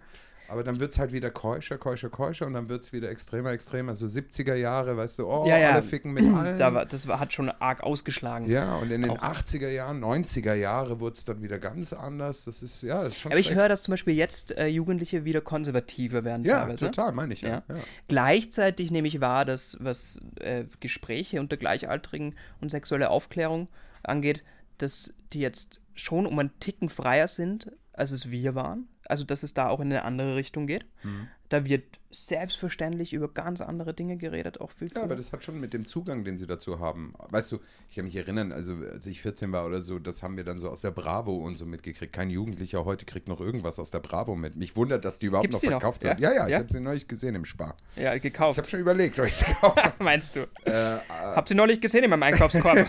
Speaker 2: Aber dann wird es halt wieder keuscher, keuscher, keuscher und dann wird es wieder extremer, extremer. So 70er Jahre, weißt du, oh,
Speaker 1: Ja, ja.
Speaker 2: alle ficken mit allen.
Speaker 1: Da war, das hat schon arg ausgeschlagen.
Speaker 2: ja, und in den
Speaker 1: Auch-
Speaker 2: 80er Jahren, 90er Jahre wurde es dann wieder ganz anders. Das ist, ja, das ist schon
Speaker 1: Aber ich höre, dass zum Beispiel jetzt äh, Jugendliche wieder konservativer werden.
Speaker 2: Ja,
Speaker 1: teilweise.
Speaker 2: total, meine ich ja.
Speaker 1: Ja.
Speaker 2: ja.
Speaker 1: Gleichzeitig nehme ich wahr, dass was äh, Gespräche unter Gleichaltrigen und sexuelle Aufklärung angeht, dass die jetzt schon um einen Ticken freier sind, als es wir waren. Also, dass es da auch in eine andere Richtung geht.
Speaker 2: Mhm.
Speaker 1: Da wird selbstverständlich über ganz andere Dinge geredet, auch viel
Speaker 2: Ja, aber das hat schon mit dem Zugang, den sie dazu haben. Weißt du, ich kann mich erinnern, also als ich 14 war oder so, das haben wir dann so aus der Bravo und so mitgekriegt. Kein Jugendlicher heute kriegt noch irgendwas aus der Bravo mit. Mich wundert, dass die überhaupt
Speaker 1: Gibt's
Speaker 2: noch
Speaker 1: die noch?
Speaker 2: verkauft
Speaker 1: Ja?
Speaker 2: Ja, ja, ich
Speaker 1: Ja?
Speaker 2: habe sie neulich gesehen im Spar.
Speaker 1: Ja,
Speaker 2: Ich
Speaker 1: gekauft.
Speaker 2: habe schon überlegt, ob ich sie kaufe.
Speaker 1: Meinst du?
Speaker 2: äh,
Speaker 1: Habt ihr neulich gesehen in meinem Einkaufskorb?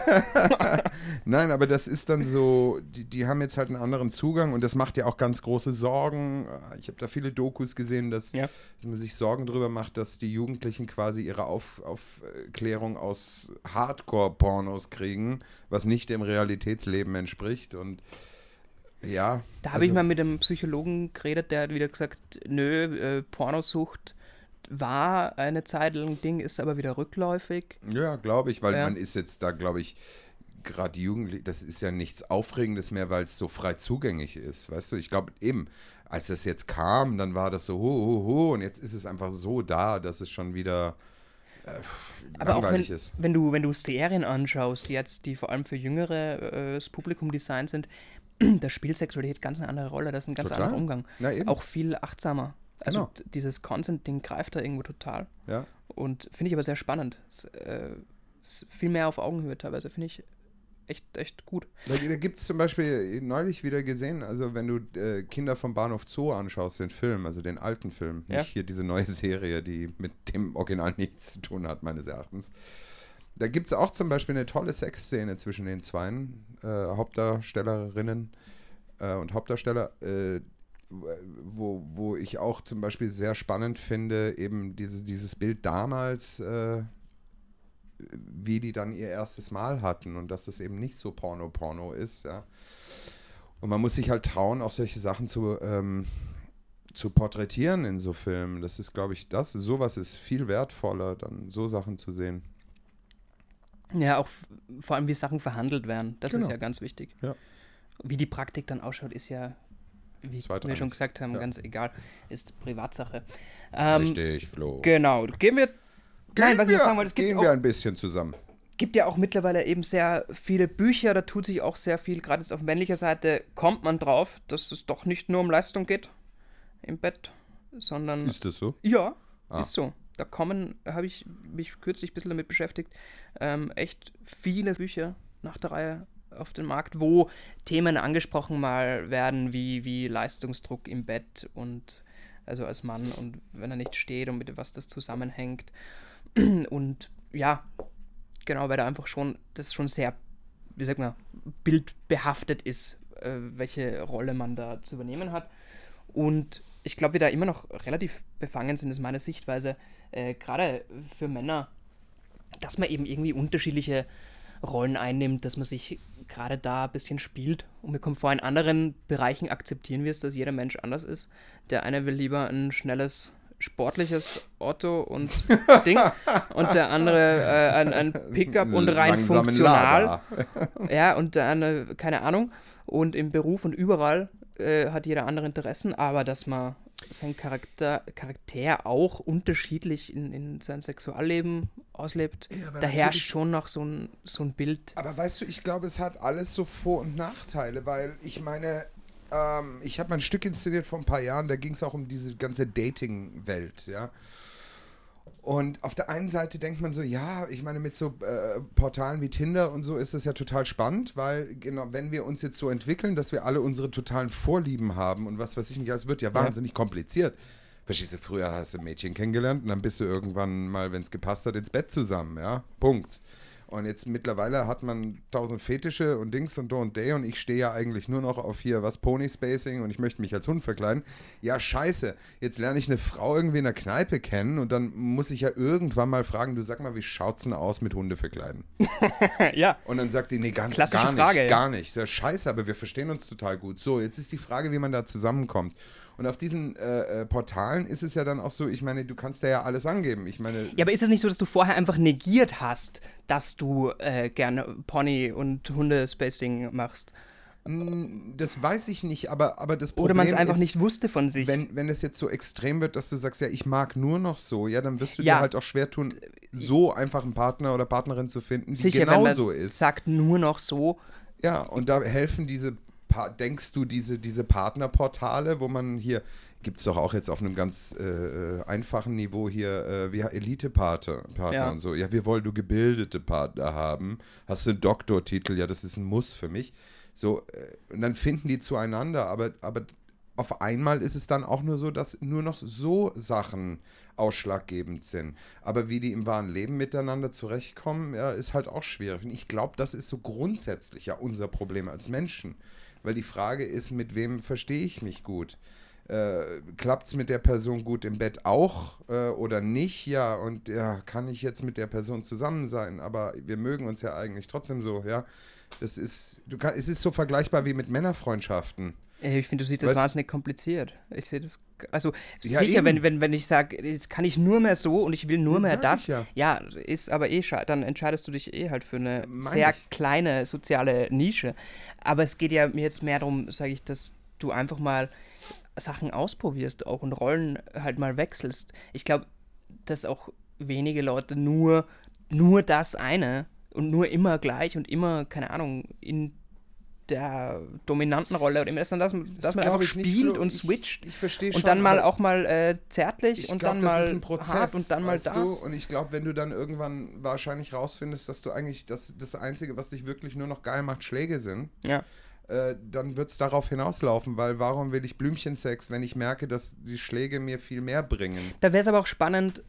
Speaker 2: Nein, aber das ist dann so, die, die haben jetzt halt einen anderen Zugang und das macht ja auch ganz große Sorgen. Ich habe da viele Dokus gesehen, dass,
Speaker 1: Ja.
Speaker 2: dass man sich Sorgen darüber macht, dass die Jugendlichen quasi ihre Auf, Aufklärung aus Hardcore-Pornos kriegen, was nicht dem Realitätsleben entspricht. Und ja.
Speaker 1: Da habe
Speaker 2: also-
Speaker 1: ich mal mit einem Psychologen geredet, der hat wieder gesagt, nö, äh, Pornosucht war eine Zeit lang Ding, ist aber wieder rückläufig.
Speaker 2: Ja, glaube ich, weil
Speaker 1: Ja.
Speaker 2: man ist jetzt da, glaube ich, gerade jugendlich, das ist ja nichts Aufregendes mehr, weil es so frei zugänglich ist. Weißt du, ich glaube eben, als das jetzt kam, dann war das so ho, ho, ho und jetzt ist es einfach so da, dass es schon wieder äh,
Speaker 1: Aber auch wenn,
Speaker 2: langweilig ist.
Speaker 1: wenn, du, wenn du Serien anschaust, die jetzt, die vor allem für jüngere äh, das Publikum designt sind, da spielt Sexualität ganz eine andere Rolle, das ist ein ganz
Speaker 2: Total.
Speaker 1: anderer Umgang.
Speaker 2: Eben.
Speaker 1: Auch viel achtsamer. Also
Speaker 2: Genau.
Speaker 1: dieses Consent-Ding greift da irgendwo total.
Speaker 2: Ja.
Speaker 1: Und finde ich aber sehr spannend. Es, äh, viel mehr auf Augenhöhe teilweise, finde ich echt, echt gut.
Speaker 2: Da, da gibt es zum Beispiel neulich wieder gesehen, also wenn du äh, Kinder vom Bahnhof Zoo anschaust, den Film, also den alten Film,
Speaker 1: Ja.
Speaker 2: nicht hier diese neue Serie, die mit dem Original nichts zu tun hat, meines Erachtens. Da gibt es auch zum Beispiel eine tolle Sexszene zwischen den Zweien, äh, Hauptdarstellerinnen äh, und Hauptdarsteller, äh, wo, wo ich auch zum Beispiel sehr spannend finde, eben dieses, dieses Bild damals, äh, wie die dann ihr erstes Mal hatten und dass das eben nicht so Porno-Porno ist, ja. Und man muss sich halt trauen, auch solche Sachen zu, ähm, zu porträtieren in so Filmen. Das ist, glaube ich, das, sowas ist viel wertvoller, dann so Sachen zu sehen.
Speaker 1: Ja, auch vor allem, wie Sachen verhandelt werden. Das ist
Speaker 2: Genau.
Speaker 1: ja ganz wichtig.
Speaker 2: Ja.
Speaker 1: Wie die Praktik dann ausschaut, ist ja, wie wir schon gesagt haben,
Speaker 2: Ja.
Speaker 1: ganz egal. Ist Privatsache. Ähm,
Speaker 2: Richtig, Flo.
Speaker 1: Genau. Gehen wir. Nein, was ich
Speaker 2: wir,
Speaker 1: noch sagen wollte, es gibt
Speaker 2: gehen
Speaker 1: auch,
Speaker 2: wir ein bisschen zusammen.
Speaker 1: gibt ja auch mittlerweile eben sehr viele Bücher, da tut sich auch sehr viel, gerade jetzt auf männlicher Seite kommt man drauf, dass es doch nicht nur um Leistung geht im Bett, sondern
Speaker 2: Ist das so?
Speaker 1: ja,
Speaker 2: Ah.
Speaker 1: ist so. Da kommen, habe ich mich kürzlich ein bisschen damit beschäftigt, ähm, echt viele Bücher nach der Reihe auf den Markt, wo Themen angesprochen mal werden, wie, wie Leistungsdruck im Bett und also als Mann und wenn er nicht steht und mit was das zusammenhängt. Und ja, genau, weil da einfach schon, das schon sehr, wie sagt man, bildbehaftet ist, äh, welche Rolle man da zu übernehmen hat. Und ich glaube, wir da immer noch relativ befangen sind, ist meine Sichtweise, äh, gerade für Männer, dass man eben irgendwie unterschiedliche Rollen einnimmt, dass man sich gerade da ein bisschen spielt. Und mir kommt vor, in anderen Bereichen akzeptieren wir es, dass jeder Mensch anders ist. Der eine will lieber ein schnelles, sportliches Auto und Ding und der andere äh, ein, ein Pickup und rein funktional. Ja, und der andere, keine Ahnung. Und im Beruf und überall äh, hat jeder andere Interessen, aber dass man sein Charakter, Charakter auch unterschiedlich in, in sein Sexualleben auslebt,
Speaker 2: Ja,
Speaker 1: da herrscht schon noch so ein, so ein Bild.
Speaker 2: Aber weißt du, ich glaube, es hat alles so Vor- und Nachteile, weil ich meine, ähm, ich habe mal ein Stück inszeniert vor ein paar Jahren, da ging es auch um diese ganze Dating-Welt, ja. Und auf der einen Seite denkt man so, ja, ich meine, mit so äh, Portalen wie Tinder und so ist das ja total spannend, weil genau, wenn wir uns jetzt so entwickeln, dass wir alle unsere totalen Vorlieben haben und was weiß ich nicht, ja, es wird ja wahnsinnig kompliziert. Verstehst du, früher hast du ein Mädchen kennengelernt und dann bist du irgendwann mal, wenn es gepasst hat, ins Bett zusammen, ja, Punkt. Und jetzt mittlerweile hat man tausend Fetische und Dings und Do und Day und ich stehe ja eigentlich nur noch auf hier was Pony Spacing und ich möchte mich als Hund verkleiden. Ja, scheiße. Jetzt lerne ich eine Frau irgendwie in der Kneipe kennen und dann muss ich ja irgendwann mal fragen, du sag mal, wie schaut's denn aus mit Hunde verkleiden?
Speaker 1: ja.
Speaker 2: Und dann sagt die, nee, gar,
Speaker 1: Klassische
Speaker 2: gar nicht,
Speaker 1: ja.
Speaker 2: gar nicht. Ja, scheiße, aber wir verstehen uns total gut. So, jetzt ist die Frage, wie man da zusammenkommt. Und auf diesen äh, äh, Portalen ist es ja dann auch so, ich meine, du kannst da ja alles angeben. Ich meine,
Speaker 1: Ja, aber ist es nicht so, dass du vorher einfach negiert hast, dass du äh, gerne Pony- und Hundespacing machst?
Speaker 2: das weiß ich nicht, aber, aber das Problem
Speaker 1: Oder man es einfach
Speaker 2: ist,
Speaker 1: nicht wusste von sich?
Speaker 2: wenn, wenn es jetzt so extrem wird, dass du sagst, ja, ich mag nur noch so, ja, dann wirst du
Speaker 1: Ja.
Speaker 2: dir halt auch schwer tun, so einfach einen Partner oder Partnerin zu finden, die
Speaker 1: Sicher, wenn man
Speaker 2: genauso ist.
Speaker 1: sagt nur noch so,
Speaker 2: Ja, und da helfen diese, denkst du, diese, diese Partnerportale, wo man hier, gibt es doch auch jetzt auf einem ganz äh, äh, einfachen Niveau hier, äh, wie Elite-Partner Partner
Speaker 1: Ja.
Speaker 2: und so. Ja, wir wollen du gebildete Partner haben. Hast du einen Doktortitel? Ja, das ist ein Muss für mich. So, äh, und dann finden die zueinander, aber, aber auf einmal ist es dann auch nur so, dass nur noch so Sachen ausschlaggebend sind. Aber wie die im wahren Leben miteinander zurechtkommen, ja, ist halt auch schwierig. Und ich glaube, das ist so grundsätzlich ja unser Problem als Menschen. Weil die Frage ist, mit wem verstehe ich mich gut? Äh, Klappt es mit der Person gut im Bett auch äh, oder nicht? Ja, und ja, kann ich jetzt mit der Person zusammen sein? Aber wir mögen uns ja eigentlich trotzdem so, ja. Das ist, du kann, es ist so vergleichbar wie mit Männerfreundschaften.
Speaker 1: Ich finde, du siehst das
Speaker 2: Weißt-
Speaker 1: wahnsinnig kompliziert. Ich sehe das. Also,
Speaker 2: Ja,
Speaker 1: sicher,
Speaker 2: eben.
Speaker 1: wenn, wenn, wenn ich sage, jetzt kann ich nur mehr so und ich will nur mehr das.
Speaker 2: ja.
Speaker 1: ja, ist aber eh schade. Dann entscheidest du dich eh halt für eine
Speaker 2: Mein
Speaker 1: sehr
Speaker 2: ich.
Speaker 1: kleine soziale Nische. Aber es geht ja mir jetzt mehr darum, sage ich, dass du einfach mal Sachen ausprobierst auch und Rollen halt mal wechselst. Ich glaube, dass auch wenige Leute nur, nur das eine und nur immer gleich und immer, keine Ahnung, in der dominanten Rolle oder immer, dass man, das, dass man
Speaker 2: glaub
Speaker 1: einfach
Speaker 2: ich nicht,
Speaker 1: spielt
Speaker 2: Flo.
Speaker 1: und
Speaker 2: Ich-
Speaker 1: switcht
Speaker 2: ich verstehe
Speaker 1: und
Speaker 2: schon,
Speaker 1: dann mal auch mal äh, zärtlich
Speaker 2: Ich
Speaker 1: und
Speaker 2: glaube,
Speaker 1: dann
Speaker 2: das
Speaker 1: mal
Speaker 2: ist ein Prozess.
Speaker 1: hart und dann mal das.
Speaker 2: Du? Und ich glaube, wenn du dann irgendwann wahrscheinlich rausfindest, dass du eigentlich das, das Einzige, was dich wirklich nur noch geil macht, Schläge sind,
Speaker 1: Ja.
Speaker 2: äh, dann wird es darauf hinauslaufen, weil warum will ich Blümchensex, wenn ich merke, dass die Schläge mir viel mehr bringen?
Speaker 1: Da wäre es aber auch spannend,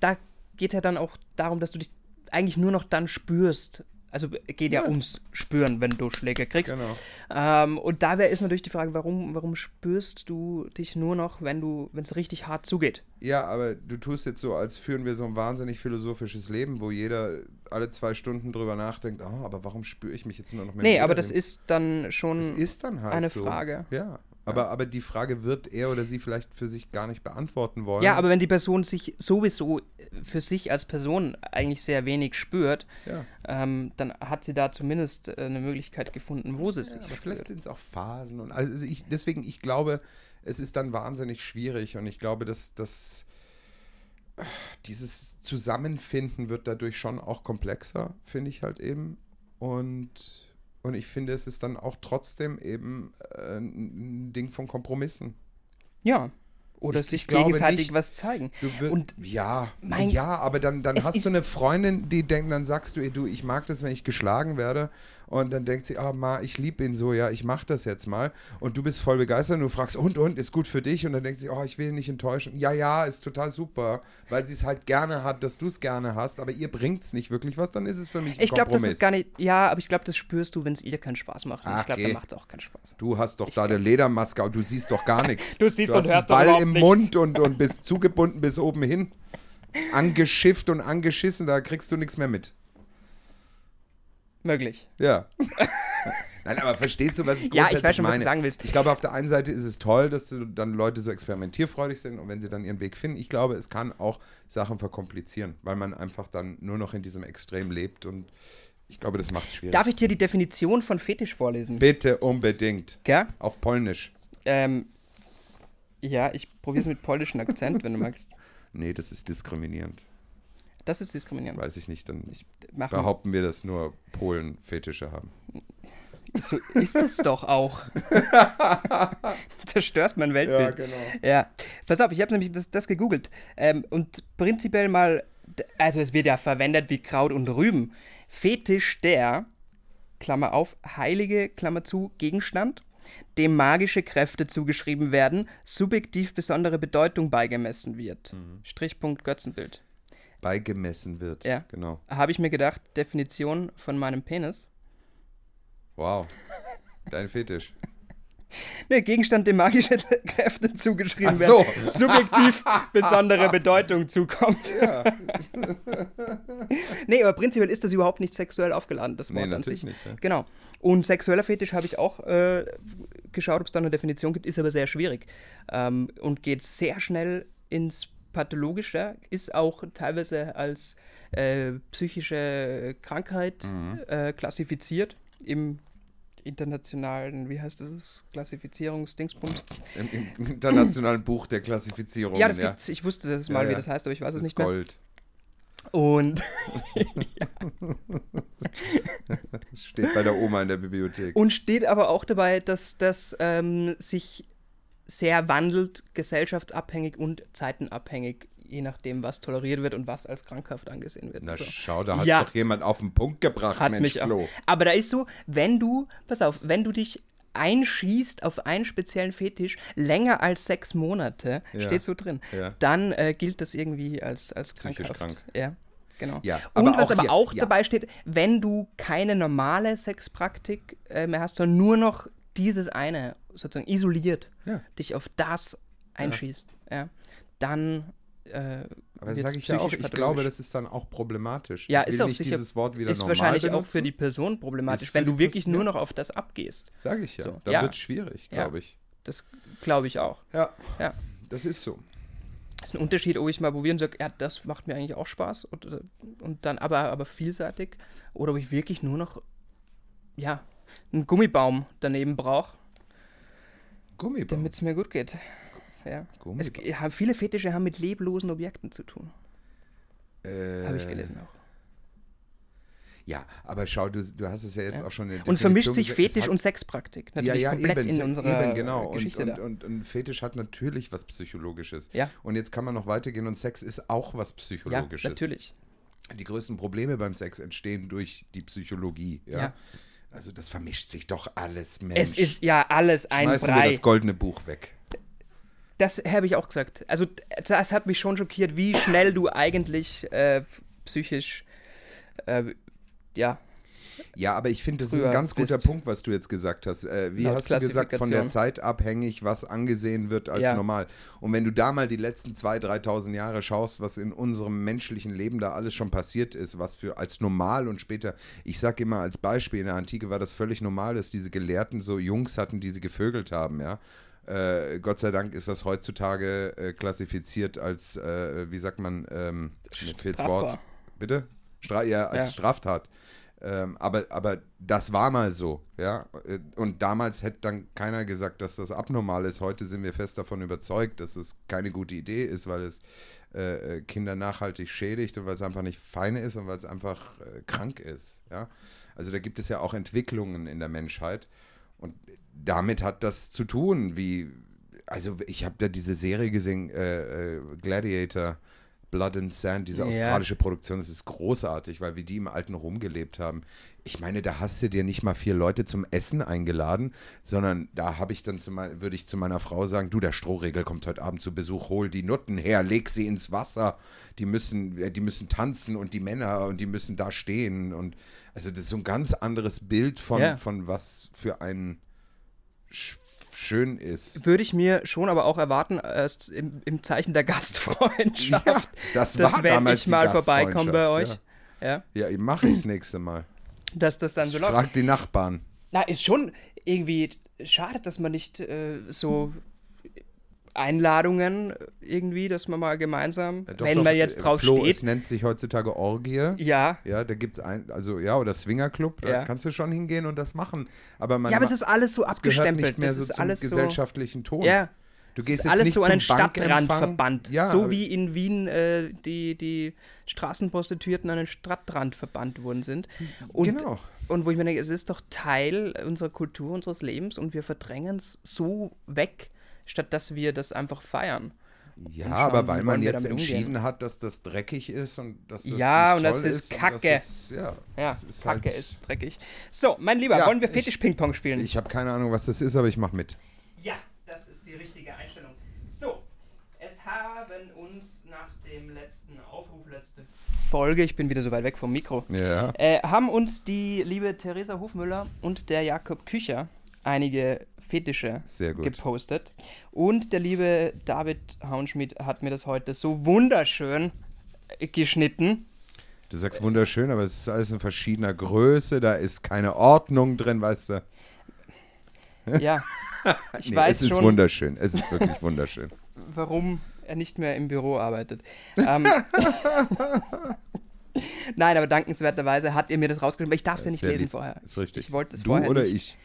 Speaker 1: da geht ja dann auch darum, dass du dich eigentlich nur noch dann spürst. Also geht ja,
Speaker 2: Ja.
Speaker 1: ums Spüren, wenn du Schläge kriegst.
Speaker 2: Genau.
Speaker 1: Ähm, und da wäre ist natürlich die Frage, warum, warum spürst du dich nur noch, wenn du, wenn es richtig hart zugeht?
Speaker 2: Ja, aber du tust jetzt so, als führen wir so ein wahnsinnig philosophisches Leben, wo jeder alle zwei Stunden drüber nachdenkt, oh, aber warum spüre ich mich jetzt nur noch mit
Speaker 1: Nee, aber das ist dann schon.
Speaker 2: Das ist dann halt
Speaker 1: eine
Speaker 2: so.
Speaker 1: Frage.
Speaker 2: Ja. Aber, aber die Frage wird er oder sie vielleicht für sich gar nicht beantworten wollen.
Speaker 1: Ja, aber wenn die Person sich sowieso für sich als Person eigentlich sehr wenig spürt,
Speaker 2: Ja.
Speaker 1: Ähm, dann hat sie da zumindest äh, eine Möglichkeit gefunden, wo sie sich
Speaker 2: Ja, aber vielleicht sind es auch Phasen. Und also ich, deswegen, ich glaube, es ist dann wahnsinnig schwierig und ich glaube, dass, dass äh, dieses Zusammenfinden wird dadurch schon auch komplexer, finde ich halt eben. Und, und ich finde, es ist dann auch trotzdem eben äh, ein Ding von Kompromissen.
Speaker 1: Ja. Oder
Speaker 2: Ich-
Speaker 1: sich
Speaker 2: ich
Speaker 1: gegenseitig
Speaker 2: nicht-
Speaker 1: was zeigen.
Speaker 2: Du wir-
Speaker 1: Und
Speaker 2: ja,
Speaker 1: mein-
Speaker 2: ja, aber dann, dann hast du eine Freundin, die denkt, dann sagst du, ey, du, ich mag das, wenn ich geschlagen werde. Und dann denkt sie, ah, Ma, ich liebe ihn so, ja, ich mach das jetzt mal. Und du bist voll begeistert und du fragst, und, und, ist gut für dich? Und dann denkt sie, oh, ich will ihn nicht enttäuschen. Ja, ja, ist total super, weil sie es halt gerne hat, dass du es gerne hast, aber ihr bringt es nicht wirklich was, dann ist es für mich ein
Speaker 1: ich glaube, das ist gar nicht. Ja, aber ich glaube, das spürst du, wenn es ihr keinen Spaß macht. Und
Speaker 2: Ach,
Speaker 1: ich glaube,
Speaker 2: geh.
Speaker 1: dann macht es auch keinen Spaß.
Speaker 2: Du hast doch da eine Ledermaske, aber du siehst doch gar nichts.
Speaker 1: Du siehst
Speaker 2: du
Speaker 1: und hörst doch überhaupt
Speaker 2: im
Speaker 1: nichts.
Speaker 2: Mund und, und bist zugebunden bis oben hin. Angeschifft und angeschissen, da kriegst du nichts mehr mit.
Speaker 1: möglich.
Speaker 2: Ja. Nein, aber verstehst du, was ich
Speaker 1: Ja,
Speaker 2: grundsätzlich
Speaker 1: ich weiß schon, was du
Speaker 2: meine?
Speaker 1: sagen willst.
Speaker 2: Ich glaube, auf der einen Seite ist es toll, dass du dann Leute so experimentierfreudig sind und wenn sie dann ihren Weg finden. Ich glaube, es kann auch Sachen verkomplizieren, weil man einfach dann nur noch in diesem Extrem lebt und ich glaube, das macht es schwierig.
Speaker 1: Darf ich dir die Definition von Fetisch vorlesen?
Speaker 2: Bitte unbedingt.
Speaker 1: Gell?
Speaker 2: Auf Polnisch.
Speaker 1: Ähm, ja, ich probiere es mit polnischem Akzent, wenn du magst.
Speaker 2: Nee, das ist diskriminierend.
Speaker 1: Das ist diskriminierend.
Speaker 2: Weiß ich nicht, dann
Speaker 1: Mach
Speaker 2: behaupten wir, dass nur Polen Fetische haben.
Speaker 1: So ist es doch auch. Zerstörst mein Weltbild.
Speaker 2: genau.
Speaker 1: Ja, pass auf, ich habe nämlich das, das gegoogelt. Ähm, und prinzipiell mal, also es wird ja verwendet wie Kraut und Rüben. Fetisch der, Klammer auf, heilige, Klammer zu, Gegenstand, dem magische Kräfte zugeschrieben werden, subjektiv besondere Bedeutung beigemessen wird. Strichpunkt Götzenbild.
Speaker 2: Beigemessen wird.
Speaker 1: Ja.
Speaker 2: Genau.
Speaker 1: Habe ich mir gedacht, Definition von meinem Penis.
Speaker 2: Wow. Dein Fetisch.
Speaker 1: Ne, Gegenstand, dem magische Kräfte zugeschrieben
Speaker 2: so.
Speaker 1: werden, subjektiv besondere Bedeutung zukommt. nee, aber prinzipiell ist das überhaupt nicht sexuell aufgeladen, das
Speaker 2: Nee,
Speaker 1: Wort an
Speaker 2: natürlich
Speaker 1: sich.
Speaker 2: nicht, ja.
Speaker 1: Genau. Und sexueller Fetisch habe ich auch äh, geschaut, ob es da eine Definition gibt, ist aber sehr schwierig. Ähm, und geht sehr schnell ins Pathologische, ist auch teilweise als äh, psychische Krankheit
Speaker 2: Mhm.
Speaker 1: äh, klassifiziert im internationalen, wie heißt das, Klassifizierungsdingsbums.
Speaker 2: Im, Im internationalen Buch der Klassifizierung.
Speaker 1: Ja, das gibt's. Ich wusste das mal,
Speaker 2: Ja,
Speaker 1: wie
Speaker 2: ja.
Speaker 1: das heißt, aber ich weiß
Speaker 2: Das
Speaker 1: es nicht mehr.
Speaker 2: Gold.
Speaker 1: Und,
Speaker 2: Steht bei der Oma in der Bibliothek.
Speaker 1: und steht aber auch dabei, dass das ähm, sich sehr wandelt, gesellschaftsabhängig und zeitenabhängig, je nachdem, was toleriert wird und was als krankhaft angesehen wird.
Speaker 2: Na
Speaker 1: So.
Speaker 2: schau, da hat
Speaker 1: Ja.
Speaker 2: doch jemand auf den Punkt gebracht,
Speaker 1: Hat
Speaker 2: Mensch,
Speaker 1: mich
Speaker 2: Flo.
Speaker 1: auch. Aber da ist so, wenn du, pass auf, wenn du dich einschießt auf einen speziellen Fetisch länger als sechs Monate,
Speaker 2: Ja.
Speaker 1: steht so drin,
Speaker 2: Ja.
Speaker 1: dann äh, gilt das irgendwie als, als
Speaker 2: Psychisch
Speaker 1: krankhaft.
Speaker 2: krank.
Speaker 1: Ja, genau.
Speaker 2: Ja,
Speaker 1: Und was
Speaker 2: auch
Speaker 1: aber
Speaker 2: hier-
Speaker 1: auch dabei steht, wenn du keine normale Sexpraktik äh, mehr hast, sondern nur noch dieses eine, sozusagen isoliert, dich auf das einschießt, ja. dann äh,
Speaker 2: Aber das sage ich ja auch, ich glaube, das ist dann auch problematisch.
Speaker 1: Ja,
Speaker 2: ich
Speaker 1: ist auch
Speaker 2: nicht
Speaker 1: sicher-
Speaker 2: dieses Wort wieder
Speaker 1: ist
Speaker 2: normal
Speaker 1: wahrscheinlich
Speaker 2: benutzen.
Speaker 1: auch für die Person problematisch,
Speaker 2: Ist
Speaker 1: wenn du wirklich
Speaker 2: Person-
Speaker 1: nur
Speaker 2: ja.
Speaker 1: noch auf das abgehst.
Speaker 2: Sage ich ja.
Speaker 1: So,
Speaker 2: da
Speaker 1: ja.
Speaker 2: wird es schwierig,
Speaker 1: Ja.
Speaker 2: glaube ich.
Speaker 1: Das glaube ich auch.
Speaker 2: Ja,
Speaker 1: Ja.
Speaker 2: das ist so.
Speaker 1: Das ist ein Unterschied, ob ich mal probiere und sage, ja, das macht mir eigentlich auch Spaß und, äh, und dann aber, aber vielseitig. Oder ob ich wirklich nur noch, ja, einen Gummibaum daneben brauche,
Speaker 2: Gummibaum.
Speaker 1: damit es mir gut geht. Ja. Es, ja, viele Fetische haben mit leblosen Objekten zu tun.
Speaker 2: Äh,
Speaker 1: Habe ich gelesen auch.
Speaker 2: Ja, aber schau, du, du hast es ja jetzt
Speaker 1: Ja.
Speaker 2: auch schon in der
Speaker 1: Und vermischt sich Fetisch
Speaker 2: hat-
Speaker 1: und Sexpraktik.
Speaker 2: ja,
Speaker 1: Natürlich
Speaker 2: ja,
Speaker 1: komplett
Speaker 2: eben,
Speaker 1: in
Speaker 2: se-
Speaker 1: unserer
Speaker 2: eben, genau. Und,
Speaker 1: Geschichte
Speaker 2: und,
Speaker 1: da.
Speaker 2: und, und Fetisch hat natürlich was Psychologisches.
Speaker 1: Ja.
Speaker 2: Und jetzt kann man noch weitergehen und Sex ist auch was
Speaker 1: ja,
Speaker 2: Psychologisches.
Speaker 1: natürlich.
Speaker 2: Die größten Probleme beim Sex entstehen durch die Psychologie. Ja.
Speaker 1: Ja.
Speaker 2: Also das vermischt sich doch alles, Mensch.
Speaker 1: Es ist ja alles ein
Speaker 2: Schmeißen wir
Speaker 1: Brei.
Speaker 2: das goldene Buch weg.
Speaker 1: Das habe ich auch gesagt. Also das hat mich schon schockiert, wie schnell du eigentlich äh, psychisch, äh, ja,
Speaker 2: Ja, aber ich finde, das ist ein ganz guter
Speaker 1: bist.
Speaker 2: Punkt, was du jetzt gesagt hast. Äh, wie
Speaker 1: Laut
Speaker 2: hast du gesagt, von der. Zeit abhängig, was angesehen wird als
Speaker 1: Ja.
Speaker 2: normal. Und wenn du da mal die letzten 2.000, 3.000 Jahre schaust, was in unserem menschlichen Leben da alles schon passiert ist, was für als normal und später, ich sage immer als Beispiel, in der Antike war das völlig normal, dass diese Gelehrten so Jungs hatten, die sie gevögelt haben, ja. Äh, Gott sei Dank ist das heutzutage äh, klassifiziert als, äh, wie sagt man, ähm, Wort. Bitte? Stra ja, als
Speaker 1: Ja.
Speaker 2: Straftat. Ähm, aber, aber das war mal so, ja. Und damals hätte dann keiner gesagt, dass das abnormal ist. Heute sind wir fest davon überzeugt, dass es keine gute Idee ist, weil es äh, äh, Kinder nachhaltig schädigt und weil es einfach nicht fein ist und weil es einfach äh, krank ist, ja. Also da gibt es ja auch Entwicklungen in der Menschheit und damit hat das zu tun, wie, also ich habe da diese Serie gesehen, äh, äh, Gladiator, Blood and Sand, diese
Speaker 1: Ja.
Speaker 2: australische Produktion, das ist großartig, weil wir die im alten Rom gelebt haben. Ich meine, da hast du dir nicht mal vier Leute zum Essen eingeladen, sondern da habe ich dann zu mein, würde ich zu meiner Frau sagen, du, der Strohregel kommt heute Abend zu Besuch, hol die Nutten her, leg sie ins Wasser, die müssen, äh, die müssen tanzen und die Männer und die müssen da stehen und also das ist so ein ganz anderes Bild von,
Speaker 1: Ja.
Speaker 2: von was für ein schön ist.
Speaker 1: Würde ich mir schon aber auch erwarten, erst im, im Zeichen der Gastfreundschaft,
Speaker 2: Ja, das
Speaker 1: dass
Speaker 2: war
Speaker 1: wenn
Speaker 2: damals
Speaker 1: ich mal vorbeikomme bei euch. Ja.
Speaker 2: Ja, ja mache ich das nächste Mal.
Speaker 1: dass das dann so läuft.
Speaker 2: Frag die Nachbarn.
Speaker 1: Na, ist schon irgendwie schade, dass man nicht äh, so Einladungen irgendwie, dass man mal gemeinsam,
Speaker 2: Äh, doch,
Speaker 1: wenn
Speaker 2: doch,
Speaker 1: man jetzt drauf
Speaker 2: Flo,
Speaker 1: steht.
Speaker 2: Es nennt sich heutzutage Orgie.
Speaker 1: Ja.
Speaker 2: Ja, da gibt es ein, also ja, oder Swingerclub, da
Speaker 1: Ja.
Speaker 2: kannst du schon hingehen und das machen. Aber man
Speaker 1: Ja, aber es ist alles so
Speaker 2: es gehört
Speaker 1: abgestempelt.
Speaker 2: nicht mehr
Speaker 1: das
Speaker 2: so
Speaker 1: ist
Speaker 2: zum
Speaker 1: alles
Speaker 2: gesellschaftlichen Ton.
Speaker 1: Ja.
Speaker 2: Du gehst jetzt
Speaker 1: alles
Speaker 2: nicht
Speaker 1: so an
Speaker 2: zum.
Speaker 1: Stadtrandverband.
Speaker 2: Ja,
Speaker 1: so wie in Wien äh, die, die Straßenprostituierten an einen Stadtrandverband worden sind. Und,
Speaker 2: Genau.
Speaker 1: Und wo ich mir denke, es ist doch Teil unserer Kultur, unseres Lebens und wir verdrängen es so weg, statt dass wir das einfach feiern.
Speaker 2: Ja,
Speaker 1: schauen,
Speaker 2: aber weil man jetzt
Speaker 1: umgehen.
Speaker 2: entschieden hat, dass das dreckig ist und dass das
Speaker 1: Ja,
Speaker 2: nicht
Speaker 1: und das
Speaker 2: toll
Speaker 1: ist
Speaker 2: und
Speaker 1: Kacke.
Speaker 2: Das ist, ja,
Speaker 1: Ja,
Speaker 2: das ist
Speaker 1: Kacke
Speaker 2: halt,
Speaker 1: ist dreckig. So, mein Lieber,
Speaker 2: Ja,
Speaker 1: wollen wir
Speaker 2: ich-
Speaker 1: Fetisch-Ping-Pong spielen?
Speaker 2: Ich habe keine Ahnung, was das ist, aber ich mache mit.
Speaker 1: Ja, das ist die richtige Einstellung. So, es haben uns nach dem letzten Aufruf, letzte Folge, ich bin wieder so weit weg vom Mikro,
Speaker 2: Ja.
Speaker 1: äh, haben uns die liebe Theresa Hofmüller und der Jakob Kücher einige Fetische
Speaker 2: Sehr gut.
Speaker 1: gepostet. Und der liebe David Haunschmidt hat mir das heute so wunderschön äh, geschnitten.
Speaker 2: Du sagst wunderschön, aber es ist alles in verschiedener Größe, da ist keine Ordnung drin, weißt du.
Speaker 1: Ja, ich
Speaker 2: Nee,
Speaker 1: weiß
Speaker 2: es ist
Speaker 1: schon,
Speaker 2: wunderschön. Es ist wirklich wunderschön.
Speaker 1: warum er nicht mehr im Büro arbeitet. Ähm, Nein, aber dankenswerterweise hat ihr mir das rausgeschrieben, weil ich darf es ja nicht lesen vorher.
Speaker 2: Ist richtig.
Speaker 1: Ich wollte es
Speaker 2: du
Speaker 1: vorher
Speaker 2: oder
Speaker 1: nicht.
Speaker 2: ich?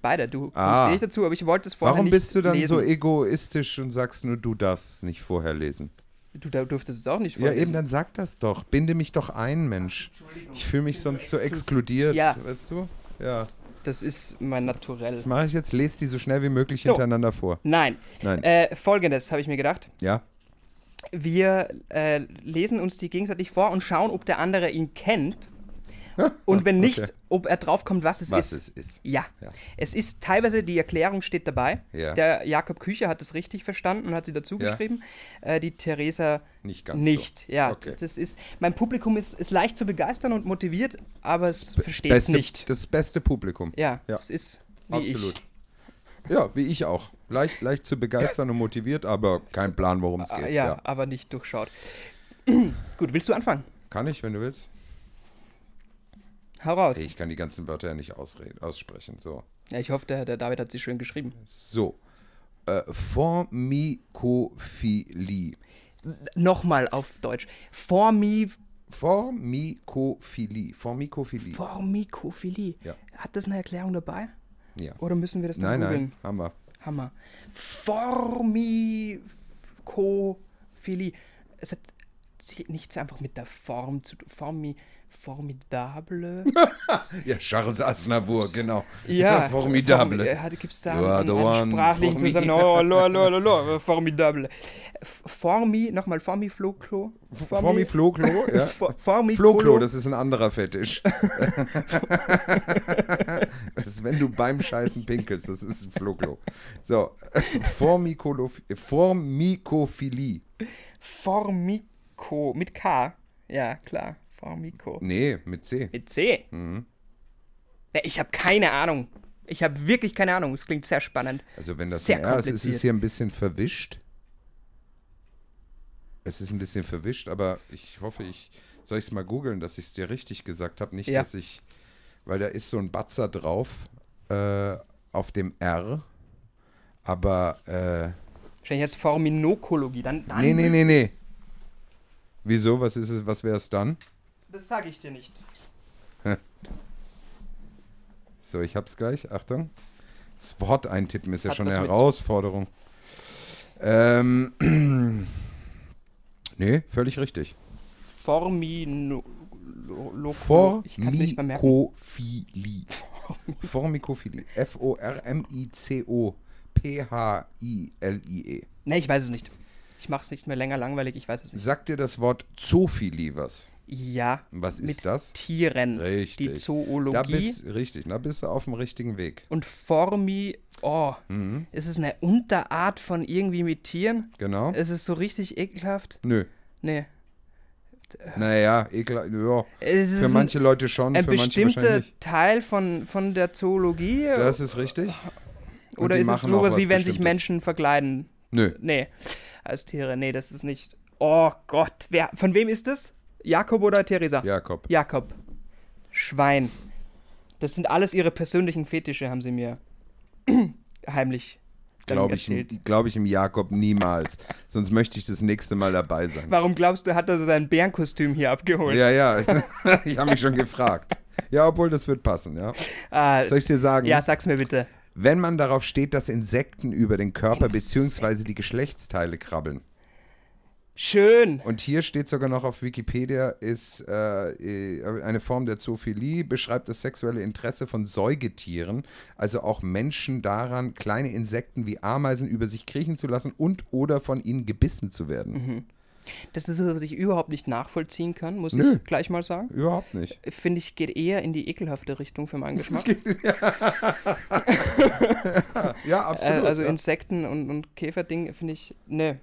Speaker 1: Beide, du
Speaker 2: Ah.
Speaker 1: eh nicht dazu, aber ich wollte es vorher
Speaker 2: Warum
Speaker 1: nicht
Speaker 2: bist du dann
Speaker 1: lesen.
Speaker 2: so egoistisch und sagst nur, du darfst nicht vorher lesen?
Speaker 1: Du da durftest es auch nicht
Speaker 2: Ja,
Speaker 1: vorlesen.
Speaker 2: eben, dann sag das doch. Binde mich doch ein, Mensch. Ich fühle mich sonst so exkludiert,
Speaker 1: Ja.
Speaker 2: weißt du? Ja.
Speaker 1: Das ist mein Naturell.
Speaker 2: Das mache ich jetzt. Lese die so schnell wie möglich
Speaker 1: So.
Speaker 2: hintereinander vor.
Speaker 1: Nein.
Speaker 2: Nein.
Speaker 1: Äh, Folgendes habe ich mir gedacht.
Speaker 2: Ja?
Speaker 1: Wir äh, lesen uns die gegenseitig vor und schauen, ob der andere ihn kennt. Und wenn nicht,
Speaker 2: Okay.
Speaker 1: ob er draufkommt, was es
Speaker 2: Was
Speaker 1: ist.
Speaker 2: es ist.
Speaker 1: Ja.
Speaker 2: Ja.
Speaker 1: Es ist teilweise, die Erklärung steht dabei.
Speaker 2: Ja.
Speaker 1: Der Jakob Kücher hat es richtig verstanden und hat sie dazu geschrieben. Äh, die Theresa
Speaker 2: Nicht ganz
Speaker 1: nicht.
Speaker 2: so.
Speaker 1: Ja,
Speaker 2: Okay.
Speaker 1: das ist, mein Publikum ist, ist leicht zu begeistern und motiviert, aber es versteht es nicht.
Speaker 2: Das beste Publikum.
Speaker 1: Ja,
Speaker 2: Ja.
Speaker 1: es ist wie
Speaker 2: Absolut. Ja, wie ich auch. Leicht, leicht zu begeistern und motiviert, aber kein Plan, worum es
Speaker 1: ich.
Speaker 2: geht.
Speaker 1: Ja,
Speaker 2: Ja.
Speaker 1: aber nicht durchschaut. Gut, willst du anfangen?
Speaker 2: Kann ich, wenn du willst?
Speaker 1: Hau raus.
Speaker 2: Ich kann die ganzen Wörter ja nicht ausreden, aussprechen. So.
Speaker 1: Ja, ich hoffe, der, der David hat sie schön geschrieben.
Speaker 2: So. Äh, Formikophilie.
Speaker 1: Nochmal auf Deutsch. Formi,
Speaker 2: Formikophilie. Formikophilie.
Speaker 1: Formikophilie.
Speaker 2: Ja.
Speaker 1: Hat das eine Erklärung dabei?
Speaker 2: Ja.
Speaker 1: Oder müssen wir das dann
Speaker 2: Nein,
Speaker 1: googeln?
Speaker 2: nein, haben wir.
Speaker 1: Hammer. Formikophilie. Es hat nichts einfach mit der Form zu tun. Formi, formidable.
Speaker 2: Ja, Charles Aznavour, genau.
Speaker 1: Ja,
Speaker 2: formidable.
Speaker 1: Form, ja, gibt es da einen, einen
Speaker 2: one
Speaker 1: sprachlichen. Zusammenhang? Oh, lo, lo, lo, lo, formidable. Formi, nochmal Formifloklo.
Speaker 2: Formifloklo, ja.
Speaker 1: Formi
Speaker 2: Floklo, das ist ein anderer Fetisch. das ist, wenn du beim Scheißen pinkelst, das ist ein Floklo. So, Formikolo- Formikophilie.
Speaker 1: Formico, mit K. Ja, klar. Formico.
Speaker 2: Nee, mit C.
Speaker 1: Mit C?
Speaker 2: Mhm.
Speaker 1: Ja, ich habe keine Ahnung. Ich habe wirklich keine Ahnung. Es klingt sehr spannend.
Speaker 2: Also wenn das
Speaker 1: Sehr
Speaker 2: ein R ist, ist es hier ein bisschen verwischt. Es ist ein bisschen verwischt, aber ich hoffe, ich soll ich es mal googeln, dass ich es dir richtig gesagt habe. Nicht,
Speaker 1: Ja.
Speaker 2: dass ich, weil da ist so ein Batzer drauf äh, auf dem R, aber äh,
Speaker 1: Wahrscheinlich heißt es Forminokologie. Dann, dann
Speaker 2: nee, nee, nee, nee.
Speaker 1: Es-
Speaker 2: Wieso? Was ist es? Was wäre es dann?
Speaker 1: Das sage ich dir nicht.
Speaker 2: So, ich hab's gleich. Achtung. Das Wort eintippen ist ja
Speaker 1: Hat
Speaker 2: schon eine Herausforderung. Ähm, nee, völlig richtig.
Speaker 1: Formino...
Speaker 2: Formikophilie. Formikophilie. F-O-R-M-I-C-O-P-H-I-L-I-E.
Speaker 1: Nee, ich weiß es nicht. Ich mache es nicht mehr länger langweilig, ich weiß es nicht.
Speaker 2: Sagt dir das Wort Zoophilie was?
Speaker 1: Ja,
Speaker 2: Was
Speaker 1: mit
Speaker 2: ist das?
Speaker 1: Tieren.
Speaker 2: Richtig.
Speaker 1: Die Zoologie.
Speaker 2: Da bist, richtig, da bist du auf dem richtigen Weg.
Speaker 1: und Formi... Oh,
Speaker 2: Mhm,
Speaker 1: ist es eine Unterart von irgendwie mit Tieren?
Speaker 2: genau.
Speaker 1: Ist es so richtig ekelhaft?
Speaker 2: Nö.
Speaker 1: Nee.
Speaker 2: Naja, ekel, ja. Für
Speaker 1: ein-
Speaker 2: manche Leute schon,
Speaker 1: ein
Speaker 2: für manche
Speaker 1: bestimmter
Speaker 2: wahrscheinlich nicht.
Speaker 1: Teil von, von der Zoologie?
Speaker 2: Das ist richtig. Und
Speaker 1: oder ist es sowas
Speaker 2: was
Speaker 1: wie wenn sich. Menschen verkleiden?
Speaker 2: Nö.
Speaker 1: Nee, als Tiere. Nee, das ist nicht. Oh Gott, wer, von wem ist das? Jakob oder Theresa?
Speaker 2: Jakob.
Speaker 1: Jakob. Schwein. Das sind alles ihre persönlichen Fetische, haben sie mir heimlich
Speaker 2: Glaube ich, glaub ich im Jakob niemals. Sonst möchte ich das nächste Mal dabei sein.
Speaker 1: Warum glaubst du, hat er so sein Bärenkostüm hier abgeholt?
Speaker 2: Ja, ja. ich habe mich schon gefragt. Ja, obwohl das wird passen, ja.
Speaker 1: Ah,
Speaker 2: Soll ich dir sagen?
Speaker 1: ja, sag's mir bitte.
Speaker 2: Wenn man darauf steht, dass Insekten über den Körper bzw. die Geschlechtsteile krabbeln.
Speaker 1: Schön.
Speaker 2: Und hier steht sogar noch auf Wikipedia, ist äh, eine Form der Zoophilie, beschreibt das sexuelle Interesse von Säugetieren, also auch Menschen daran, kleine Insekten wie Ameisen über sich kriechen zu lassen und oder von ihnen gebissen zu werden.
Speaker 1: Mhm. Das ist so, was ich überhaupt nicht nachvollziehen kann, muss
Speaker 2: Nö.
Speaker 1: ich gleich mal sagen.
Speaker 2: Überhaupt nicht.
Speaker 1: Finde ich, geht eher in die ekelhafte Richtung für meinen Geschmack.
Speaker 2: Ja,
Speaker 1: Äh,
Speaker 2: absolut.
Speaker 1: also
Speaker 2: ja.
Speaker 1: Insekten und, und Käferding finde ich, ne.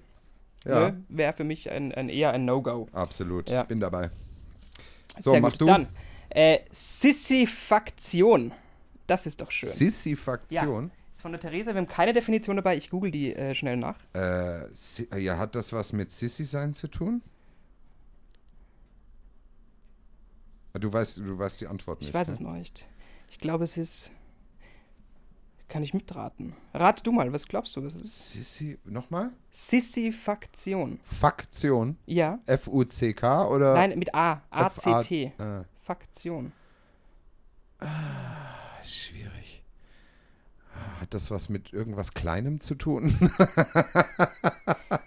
Speaker 2: ja,
Speaker 1: Wäre für mich ein, ein eher ein No-Go.
Speaker 2: absolut.
Speaker 1: Ja.
Speaker 2: Bin dabei. So,
Speaker 1: Sehr
Speaker 2: mach
Speaker 1: gut.
Speaker 2: du.
Speaker 1: Dann, äh, Sissifaktion. Das ist doch schön.
Speaker 2: Sissifaktion.
Speaker 1: ist von der Theresa, wir haben keine Definition dabei. Ich google die äh, schnell nach.
Speaker 2: Äh, ja, hat das was mit Sissy sein zu tun? Du weißt, du weißt die Antwort nicht.
Speaker 1: Ich weiß
Speaker 2: ne?
Speaker 1: es noch nicht. Ich glaube, es ist. Kann ich mitraten? Rat du mal, was glaubst du, was es ist?
Speaker 2: Sissy, nochmal?
Speaker 1: Sissifaktion.
Speaker 2: Faktion.
Speaker 1: Ja.
Speaker 2: F-U-C-K oder?
Speaker 1: Nein, mit A. A-C-T.
Speaker 2: Äh,
Speaker 1: Faktion.
Speaker 2: schwierig. Hat das was mit irgendwas Kleinem zu tun?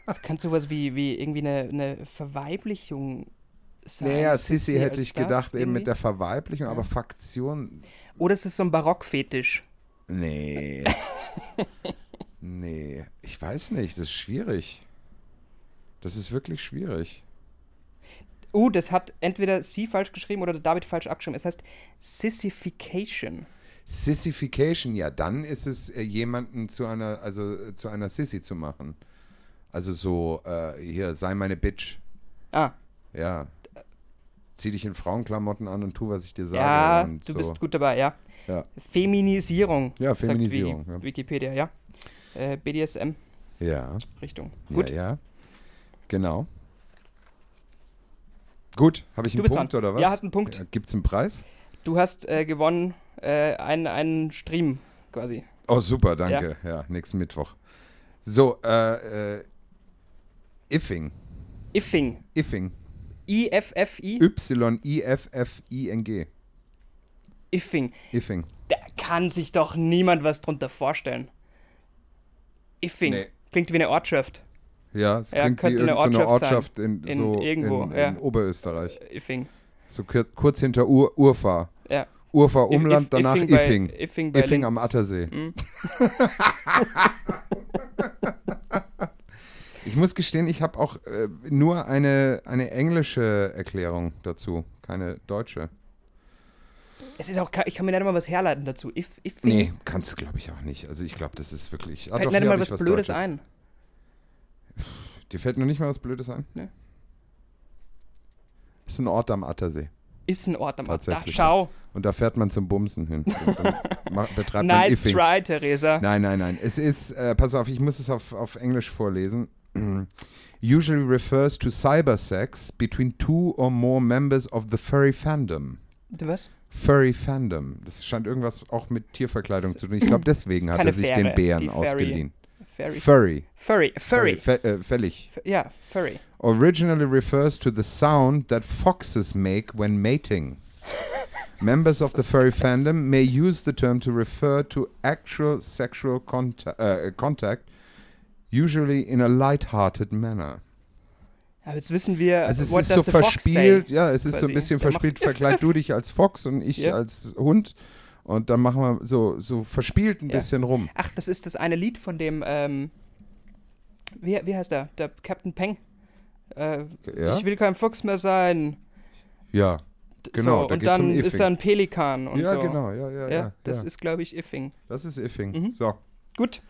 Speaker 1: Das kann sowas wie, wie irgendwie eine, eine Verweiblichung sein.
Speaker 2: naja, Sissy hätte ich gedacht, eben mit
Speaker 1: irgendwie?
Speaker 2: der Verweiblichung,
Speaker 1: Ja.
Speaker 2: aber Faktion.
Speaker 1: Oder es ist so ein Barockfetisch.
Speaker 2: Nee. nee. Ich weiß nicht, das ist schwierig. Das ist wirklich schwierig.
Speaker 1: Uh, das hat entweder sie falsch geschrieben oder der David falsch abgeschrieben. Es heißt Sissification.
Speaker 2: Sissification, ja, dann ist es äh, jemanden zu einer, also äh, zu einer Sissy zu machen. Also so, äh, hier, sei meine Bitch.
Speaker 1: Ah,
Speaker 2: Ja. Zieh dich in Frauenklamotten an und tu, was ich dir sage.
Speaker 1: ja, du
Speaker 2: so.
Speaker 1: bist gut dabei, ja.
Speaker 2: Ja.
Speaker 1: Feminisierung.
Speaker 2: Ja, Feminisierung,
Speaker 1: Wi-
Speaker 2: ja.
Speaker 1: Wikipedia, ja. Äh, BDSM-Richtung.
Speaker 2: Ja,
Speaker 1: Gut.
Speaker 2: ja, ja. Genau. Gut, habe ich
Speaker 1: Du
Speaker 2: einen Punkt
Speaker 1: dran.
Speaker 2: oder was?
Speaker 1: Ja, hast einen Punkt.
Speaker 2: Ja, Gibt's einen Preis?
Speaker 1: Du hast äh, gewonnen äh, einen, einen Stream quasi.
Speaker 2: Oh, super, danke. Ja, nächsten Mittwoch. So, äh, äh, Iffing.
Speaker 1: Iffing.
Speaker 2: Iffing.
Speaker 1: I-F-F-I.
Speaker 2: Y-I-F-F-I-N-G.
Speaker 1: Iffing.
Speaker 2: Iffing.
Speaker 1: Da kann sich doch niemand was drunter vorstellen. Iffing.
Speaker 2: Nee.
Speaker 1: Klingt wie eine Ortschaft.
Speaker 2: Ja, es
Speaker 1: Ja,
Speaker 2: klingt wie
Speaker 1: könnte eine Ortschaft
Speaker 2: Ortschaft in,
Speaker 1: In
Speaker 2: so
Speaker 1: irgendwo,
Speaker 2: in,
Speaker 1: ja.
Speaker 2: in Oberösterreich.
Speaker 1: Iffing.
Speaker 2: So kur kurz hinter Ur Urfahr.
Speaker 1: Ja.
Speaker 2: Urfahr Umland, danach
Speaker 1: Iffing bei-
Speaker 2: Iffing.
Speaker 1: Iffing bei
Speaker 2: Iffing am. Attersee.
Speaker 1: Mhm.
Speaker 2: Ich muss gestehen, ich habe auch äh, nur eine, eine englische Erklärung dazu, keine deutsche.
Speaker 1: Es ist auch, ich kann mir nicht mal was herleiten dazu. If, Iffing.
Speaker 2: Nee, kannst du glaube ich auch nicht. Also ich glaube, das ist wirklich. Ah,
Speaker 1: Fällt
Speaker 2: doch,
Speaker 1: nicht
Speaker 2: hier
Speaker 1: mal
Speaker 2: ich
Speaker 1: was Blödes
Speaker 2: Deutsches.
Speaker 1: ein.
Speaker 2: Dir fällt nur nicht mal was Blödes ein?
Speaker 1: Nee.
Speaker 2: Ist ein Ort am Attersee.
Speaker 1: Ist ein Ort am Ort. Da, schau.
Speaker 2: Und da fährt man zum Bumsen hin. Betreibt
Speaker 1: Nice
Speaker 2: Iffing.
Speaker 1: try, Theresa.
Speaker 2: Nein, nein, nein. Es ist, äh, pass auf, ich muss es auf, auf Englisch vorlesen. Usually refers to cybersex between two or more members of the furry fandom.
Speaker 1: Du was?
Speaker 2: Furry Fandom. Das scheint irgendwas auch mit Tierverkleidung zu tun. Ich glaube, deswegen hat er sich
Speaker 1: Fähre,
Speaker 2: den Bären ausgeliehen.
Speaker 1: Furry.
Speaker 2: Furry.
Speaker 1: Furry. Furry.
Speaker 2: Fe äh, fällig.
Speaker 1: F- Ja, Furry.
Speaker 2: Originally refers to the sound that foxes make when mating. Members of the furry fandom may use the term to refer to actual sexual conta äh, contact, usually in a light-hearted manner.
Speaker 1: Aber jetzt wissen wir,
Speaker 2: Also es ist so verspielt, ja, es ist so
Speaker 1: Quasi.
Speaker 2: ein bisschen verspielt. Verkleid du dich als Fox und ich
Speaker 1: Ja.
Speaker 2: als Hund und dann machen wir so, so verspielt ein
Speaker 1: Ja.
Speaker 2: bisschen rum.
Speaker 1: Ach, das ist das eine Lied von dem, ähm, wie, wie heißt der? Der Captain Peng. Äh,
Speaker 2: Ja,
Speaker 1: Ich will kein Fuchs mehr sein.
Speaker 2: ja, Genau,
Speaker 1: so,
Speaker 2: da
Speaker 1: und dann
Speaker 2: um
Speaker 1: ist da ein Pelikan und
Speaker 2: ja
Speaker 1: so.
Speaker 2: genau, ja, ja,
Speaker 1: Ja,
Speaker 2: ja.
Speaker 1: das ist, glaube ich, Iffing.
Speaker 2: das ist Iffing.
Speaker 1: Mhm.
Speaker 2: So,
Speaker 1: Gut.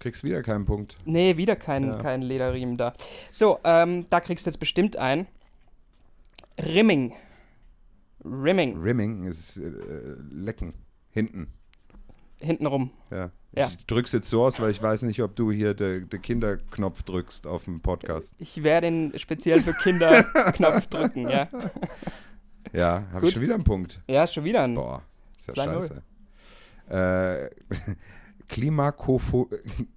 Speaker 2: kriegst wieder keinen Punkt.
Speaker 1: Nee, wieder kein,
Speaker 2: Ja.
Speaker 1: kein Lederriemen da. So, ähm, da kriegst du jetzt bestimmt ein. Rimming. Rimming.
Speaker 2: Rimming ist äh, lecken. Hinten.
Speaker 1: Hintenrum.
Speaker 2: Ja.
Speaker 1: Ja.
Speaker 2: Ich drück's jetzt so aus, weil ich weiß nicht, ob du hier den de Kinderknopf drückst auf dem Podcast.
Speaker 1: Ich werde den speziell für Kinder Knopf drücken, ja.
Speaker 2: Ja, habe ich schon wieder einen Punkt.
Speaker 1: Ja, schon wieder ein.
Speaker 2: Boah. Ist ja
Speaker 1: 2-0.
Speaker 2: scheiße. Äh, Klimakofo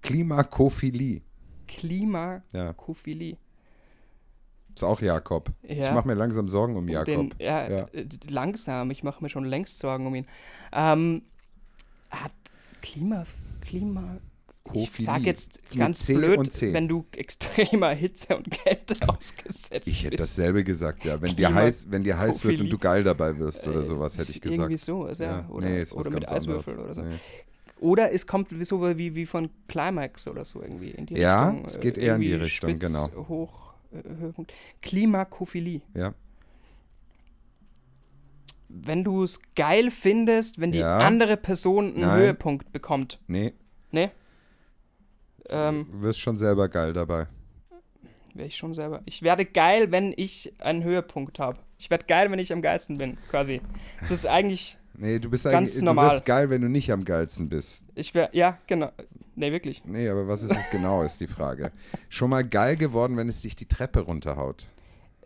Speaker 2: Klimakophilie.
Speaker 1: Klimakophilie.
Speaker 2: Ja, ist auch Jakob. Ich
Speaker 1: Ja.
Speaker 2: mache mir langsam Sorgen um Jakob.
Speaker 1: Den, ja,
Speaker 2: Ja.
Speaker 1: äh, langsam. Ich mache mir schon längst Sorgen um ihn. Ähm, hat Klima, Klima. Ich
Speaker 2: Kophilie.
Speaker 1: sag jetzt ganz
Speaker 2: C
Speaker 1: blöd, wenn du extremer Hitze und Kälte ausgesetzt
Speaker 2: Ich hätte
Speaker 1: bist.
Speaker 2: dasselbe gesagt, ja. Wenn dir
Speaker 1: Klima-
Speaker 2: heiß, wenn dir heiß wird und du geil dabei wirst oder sowas, hätte ich gesagt.
Speaker 1: Irgendwie so, ist ja. Oder,
Speaker 2: nee,
Speaker 1: oder mit
Speaker 2: anderes.
Speaker 1: Eiswürfel oder so.
Speaker 2: Nee.
Speaker 1: Oder es kommt so wie, wie von Climax oder so irgendwie in die
Speaker 2: Ja,
Speaker 1: Richtung.
Speaker 2: es
Speaker 1: äh,
Speaker 2: geht eher in die Richtung, genau.
Speaker 1: Hoch, äh, Höhepunkt. Klimakophilie.
Speaker 2: Ja.
Speaker 1: Wenn du es geil findest, wenn die
Speaker 2: Ja.
Speaker 1: andere Person einen
Speaker 2: Nein.
Speaker 1: Höhepunkt bekommt.
Speaker 2: Nee,
Speaker 1: Ne? Ähm,
Speaker 2: du wirst schon selber geil dabei.
Speaker 1: wäre ich schon selber. Ich werde geil, wenn ich einen Höhepunkt habe. Ich werde geil, wenn ich am geilsten bin, quasi. Das ist eigentlich.
Speaker 2: Nee, du bist
Speaker 1: Ganz
Speaker 2: eigentlich, du
Speaker 1: normal.
Speaker 2: wirst geil, wenn du nicht am geilsten bist.
Speaker 1: Ich wäre. Ja, genau. Ne, wirklich.
Speaker 2: Nee, aber was ist es genau, ist die Frage. Schon mal geil geworden, wenn es dich die Treppe runterhaut.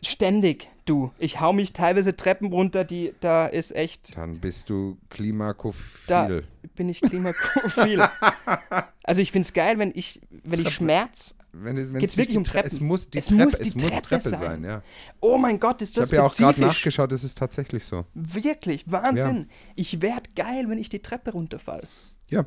Speaker 1: Ständig, du. Ich hau mich teilweise Treppen runter, die. Da ist echt.
Speaker 2: Dann bist du
Speaker 1: Da
Speaker 2: klimakophil.
Speaker 1: bin ich klimakophil. also ich finde es geil, wenn ich, wenn ich Schmerz.
Speaker 2: Wenn, es- wenn
Speaker 1: Geht's
Speaker 2: es nicht
Speaker 1: wirklich
Speaker 2: die
Speaker 1: um
Speaker 2: Tre-
Speaker 1: Treppen?
Speaker 2: Es muss die
Speaker 1: Es
Speaker 2: Treppe,
Speaker 1: muss die
Speaker 2: es muss
Speaker 1: Treppe
Speaker 2: Treppe
Speaker 1: sein.
Speaker 2: sein, ja.
Speaker 1: Oh mein Gott, ist
Speaker 2: Ich
Speaker 1: das
Speaker 2: habe ja auch gerade nachgeschaut, es ist tatsächlich so.
Speaker 1: Wirklich, Wahnsinn. Ich werd geil, wenn ich die Treppe runterfall.
Speaker 2: Ja.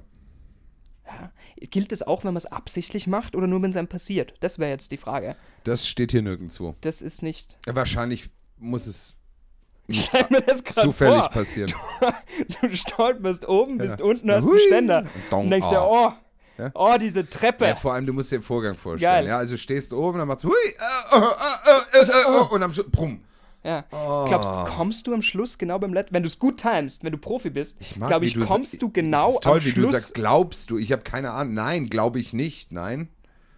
Speaker 1: Ja. Gilt das auch, wenn man es absichtlich macht oder nur, wenn es einem passiert? Das wäre jetzt die Frage.
Speaker 2: Das steht hier nirgendwo.
Speaker 1: Das ist nicht.
Speaker 2: Wahrscheinlich muss es
Speaker 1: Ich stell mir das gerade
Speaker 2: zufällig
Speaker 1: vor.
Speaker 2: passieren.
Speaker 1: Du stolperst oben, bist
Speaker 2: Ja.
Speaker 1: unten, hast einen
Speaker 2: Hui.
Speaker 1: Ständer.
Speaker 2: Dong,
Speaker 1: Und denkst dir,
Speaker 2: ah.
Speaker 1: oh,
Speaker 2: Ja.
Speaker 1: oh, diese Treppe.
Speaker 2: Ja, vor allem, du musst dir den Vorgang vorstellen.
Speaker 1: Geil.
Speaker 2: Ja, also stehst oben, dann machst du hui, äh, äh, äh, äh, äh, äh, und am Schluss, brumm.
Speaker 1: Ja.
Speaker 2: Oh.
Speaker 1: Glaubst du, kommst du am Schluss genau beim letzten, wenn du es gut timest, wenn du Profi bist, glaube
Speaker 2: wie
Speaker 1: ich,
Speaker 2: du
Speaker 1: kommst du genau
Speaker 2: ist toll,
Speaker 1: am
Speaker 2: wie
Speaker 1: Schluss.
Speaker 2: du sagst, glaubst du? Ich habe keine Ahnung. Nein, glaube ich nicht. Nein,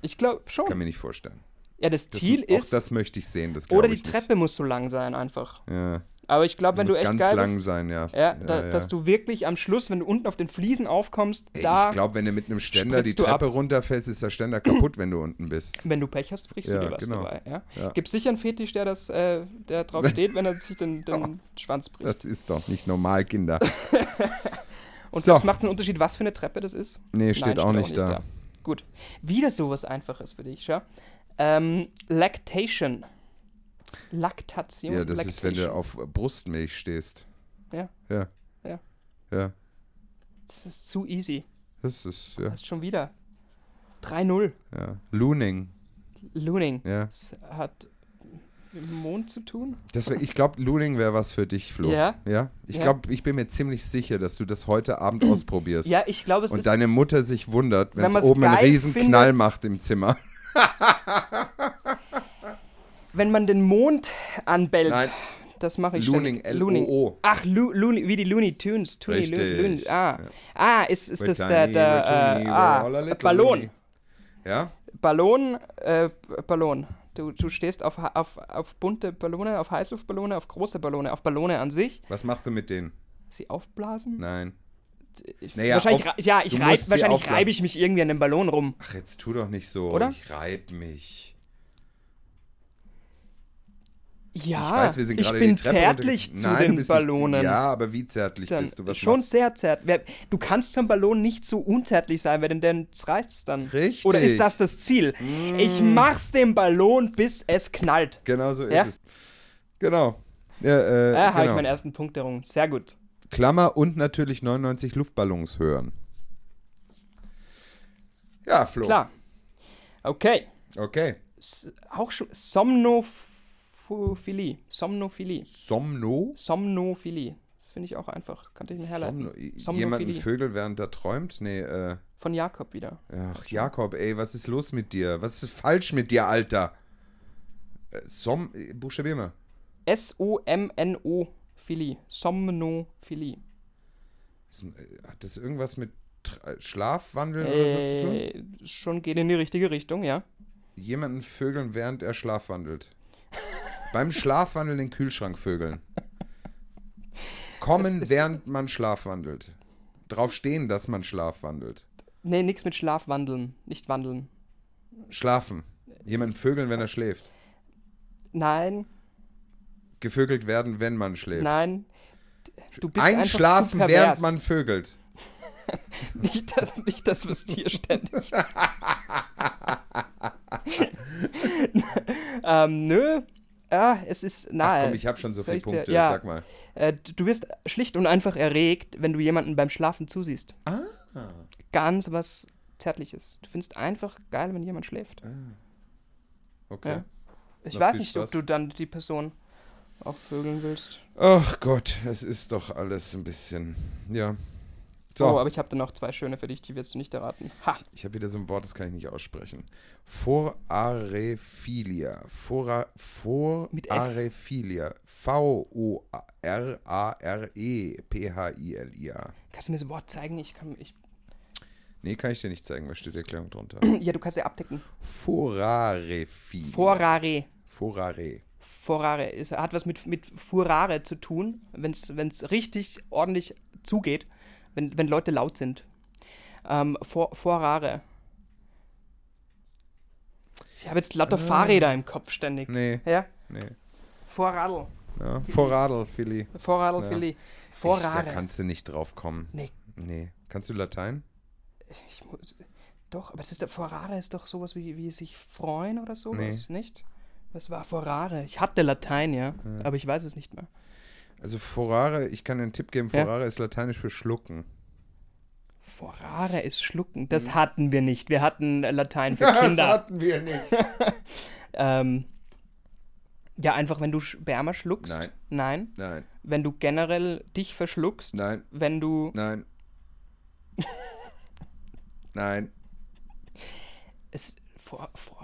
Speaker 1: ich glaube schon.
Speaker 2: kann mir nicht vorstellen.
Speaker 1: Ja, das,
Speaker 2: Das,
Speaker 1: Ziel
Speaker 2: auch
Speaker 1: ist,
Speaker 2: das möchte ich sehen. Das
Speaker 1: oder die Treppe muss so lang sein einfach.
Speaker 2: Nicht. Ja,
Speaker 1: Aber ich glaube, wenn du echt
Speaker 2: ganz
Speaker 1: geil
Speaker 2: lang
Speaker 1: bist,
Speaker 2: sein, ja.
Speaker 1: ja, da,
Speaker 2: ja.
Speaker 1: dass du wirklich am Schluss, wenn du unten auf den Fliesen aufkommst,
Speaker 2: Ey,
Speaker 1: da,
Speaker 2: ich glaube, wenn du mit einem Ständer die Treppe
Speaker 1: ab.
Speaker 2: runterfällst, ist der Ständer kaputt, wenn du unten bist.
Speaker 1: wenn du Pech hast, brichst
Speaker 2: Ja,
Speaker 1: du dir was
Speaker 2: genau.
Speaker 1: dabei. Ja?
Speaker 2: Ja.
Speaker 1: Gibt sicher einen Fetisch, der das, äh, der drauf steht, wenn er sich den, den Schwanz bricht.
Speaker 2: Das ist doch nicht normal, Kinder.
Speaker 1: Und
Speaker 2: so.
Speaker 1: das macht einen Unterschied, was für eine Treppe das ist?
Speaker 2: Nee, steht
Speaker 1: Nein,
Speaker 2: auch nicht da.
Speaker 1: Gut. Wieder sowas Einfaches für dich, ja? Ähm, Lactation. Laktation.
Speaker 2: Ja, das ist, wenn du
Speaker 1: Lactation.
Speaker 2: auf Brustmilch stehst.
Speaker 1: Ja.
Speaker 2: Ja.
Speaker 1: Ja.
Speaker 2: Ja.
Speaker 1: Das ist zu easy.
Speaker 2: Das ist, ja.
Speaker 1: Das ist schon wieder. 3-0.
Speaker 2: ja. Looning.
Speaker 1: Looning.
Speaker 2: Ja.
Speaker 1: Das hat mit dem Mond zu tun.
Speaker 2: Das wär, ich glaube, Looning wäre was für dich, Flo.
Speaker 1: Ja.
Speaker 2: Ja? Ich
Speaker 1: Ja.
Speaker 2: glaube, ich bin mir ziemlich sicher, dass du das heute Abend ausprobierst.
Speaker 1: Ja, ich glaube, es
Speaker 2: Und
Speaker 1: ist.
Speaker 2: deine Mutter sich wundert, wenn
Speaker 1: Wenn
Speaker 2: es oben einen riesen
Speaker 1: findet-
Speaker 2: Knall macht im Zimmer.
Speaker 1: wenn man den Mond anbellt.
Speaker 2: Nein.
Speaker 1: Das mache ich
Speaker 2: Looning,
Speaker 1: ständig.
Speaker 2: L-O-O.
Speaker 1: Ach, Lu, Looney, wie die Looney Tunes. Lo-
Speaker 2: Richtig.
Speaker 1: Looney, ah. ah, ist, ist das der, der äh, ah,
Speaker 2: little
Speaker 1: Ballon.
Speaker 2: loony. Ja?
Speaker 1: Ballon, äh, Ballon. Du, du stehst auf, auf, auf bunte Ballone, auf Heißluftballone, auf große Ballone, auf Ballone an sich.
Speaker 2: Was machst du mit denen?
Speaker 1: Sie aufblasen?
Speaker 2: Nein.
Speaker 1: Ich,
Speaker 2: Naja,
Speaker 1: wahrscheinlich,
Speaker 2: auf-
Speaker 1: ja, ich reib, wahrscheinlich reibe ich mich irgendwie an dem Ballon rum.
Speaker 2: Ach, jetzt tu doch nicht so.
Speaker 1: Oder?
Speaker 2: Ich reib mich.
Speaker 1: Ja,
Speaker 2: ich weiß, wir sind
Speaker 1: ich bin
Speaker 2: die Treppe
Speaker 1: zärtlich zu
Speaker 2: Nein,
Speaker 1: den Ballonen.
Speaker 2: Nicht, ja, aber wie zärtlich
Speaker 1: Dann
Speaker 2: bist du? Was
Speaker 1: schon
Speaker 2: machst
Speaker 1: sehr zärtlich. Du kannst zum Ballon nicht so unzärtlich sein, weil denn reicht's dann.
Speaker 2: Richtig.
Speaker 1: Oder ist das das Ziel? Ich mach's dem Ballon, bis es knallt.
Speaker 2: Genau so ist
Speaker 1: Ja?
Speaker 2: es. Genau. Ja, äh,
Speaker 1: Da habe ich
Speaker 2: genau.
Speaker 1: meinen ersten Punkt errungen. Sehr gut.
Speaker 2: Klammer und natürlich 99 Luftballons hören. Ja, Flo.
Speaker 1: Klar. Okay.
Speaker 2: Okay.
Speaker 1: S auch schon Somnophilie. Somnophilie.
Speaker 2: Somno.
Speaker 1: Somnophilie. Das finde ich auch einfach. Kannte ich mir herleiten.
Speaker 2: Somno jemanden. Vögel, während er träumt? Nee, äh.
Speaker 1: Von Jakob wieder.
Speaker 2: Ach, Jakob, ey, was ist los mit dir? Was ist falsch mit dir, Alter? Äh, Som. äh, Buchstabier mal.
Speaker 1: S-O-M-N-O-Philie. Somnophilie.
Speaker 2: Ist, äh, hat das irgendwas mit Tra- äh, Schlafwandeln oder so zu tun?
Speaker 1: Äh, schon geht in die richtige Richtung, ja.
Speaker 2: Jemanden vögeln, während er schlafwandelt. Beim Schlafwandeln den Kühlschrank vögeln. Kommen, während man schlafwandelt. Drauf stehen, dass man schlafwandelt.
Speaker 1: Nee, nichts mit Schlafwandeln. Nicht wandeln.
Speaker 2: Schlafen. Jemanden vögeln, wenn er schläft.
Speaker 1: Nein,
Speaker 2: Gevögelt werden, wenn man schläft.
Speaker 1: nein. Du bist
Speaker 2: Einschlafen, während man vögelt.
Speaker 1: Nicht das, nicht das was Tier ständig. ähm, nö. Ja, es ist nahe.
Speaker 2: Ach komm, ich habe schon so
Speaker 1: Soll
Speaker 2: viele
Speaker 1: dir-
Speaker 2: Punkte.
Speaker 1: ja.
Speaker 2: Sag mal.
Speaker 1: Äh, du wirst schlicht und einfach erregt, wenn du jemanden beim Schlafen zusiehst.
Speaker 2: Ah.
Speaker 1: Ganz was Zärtliches. Du findest einfach geil, wenn jemand schläft.
Speaker 2: Okay.
Speaker 1: Ja. Ich weiß nicht, ob
Speaker 2: Spaß.
Speaker 1: du dann die Person auch vögeln willst.
Speaker 2: Ach Gott, es ist doch alles ein bisschen. Ja. So,
Speaker 1: Oh, aber ich habe da noch zwei schöne für dich, die wirst du nicht erraten. Ha!
Speaker 2: ich habe wieder so ein Wort, das kann ich nicht aussprechen. Forarephilia. Fora. E V-O-R-A-R-E-P-H-I-L-I-A.
Speaker 1: Kannst du mir das Wort zeigen? Ich kann. Ich,
Speaker 2: Nee, kann ich dir nicht zeigen, was steht die Erklärung drunter?
Speaker 1: ja, du kannst ja abdecken.
Speaker 2: Forarephilia.
Speaker 1: Forare.
Speaker 2: Forare.
Speaker 1: Forare ist, hat was mit, mit Furare zu tun, wenn es richtig ordentlich zugeht, wenn, wenn Leute laut sind. Ähm, For, Forare. Ich habe jetzt lauter Fahrräder im Kopf ständig.
Speaker 2: Ah. Nee,
Speaker 1: Ja?
Speaker 2: nee.
Speaker 1: Vorradl.
Speaker 2: Ja, Vorradl, Philly.
Speaker 1: Vorradl,
Speaker 2: Ja.
Speaker 1: Philly.
Speaker 2: Ich, da
Speaker 1: Vorrare.
Speaker 2: kannst du nicht drauf kommen.
Speaker 1: Nee,
Speaker 2: Nee. Kannst du Latein?
Speaker 1: ich muss, doch, aber das ist der Forare ist doch sowas wie, wie sich freuen oder sowas, nicht? Was war Forare? Ich hatte Latein, ja, aber ich weiß es nicht mehr.
Speaker 2: Also Forare, ich kann dir einen Tipp geben,
Speaker 1: Ja.
Speaker 2: Forare ist lateinisch für schlucken.
Speaker 1: Forare ist schlucken. Das hatten wir nicht. Wir hatten äh, Latein für Kinder.
Speaker 2: hatten wir nicht.
Speaker 1: ähm, ja, einfach wenn du Wärmer schluckst.
Speaker 2: Nein.
Speaker 1: Nein.
Speaker 2: Nein,
Speaker 1: Wenn du generell dich verschluckst.
Speaker 2: nein,
Speaker 1: Wenn du
Speaker 2: nein. nein.
Speaker 1: es vor, Forarfli.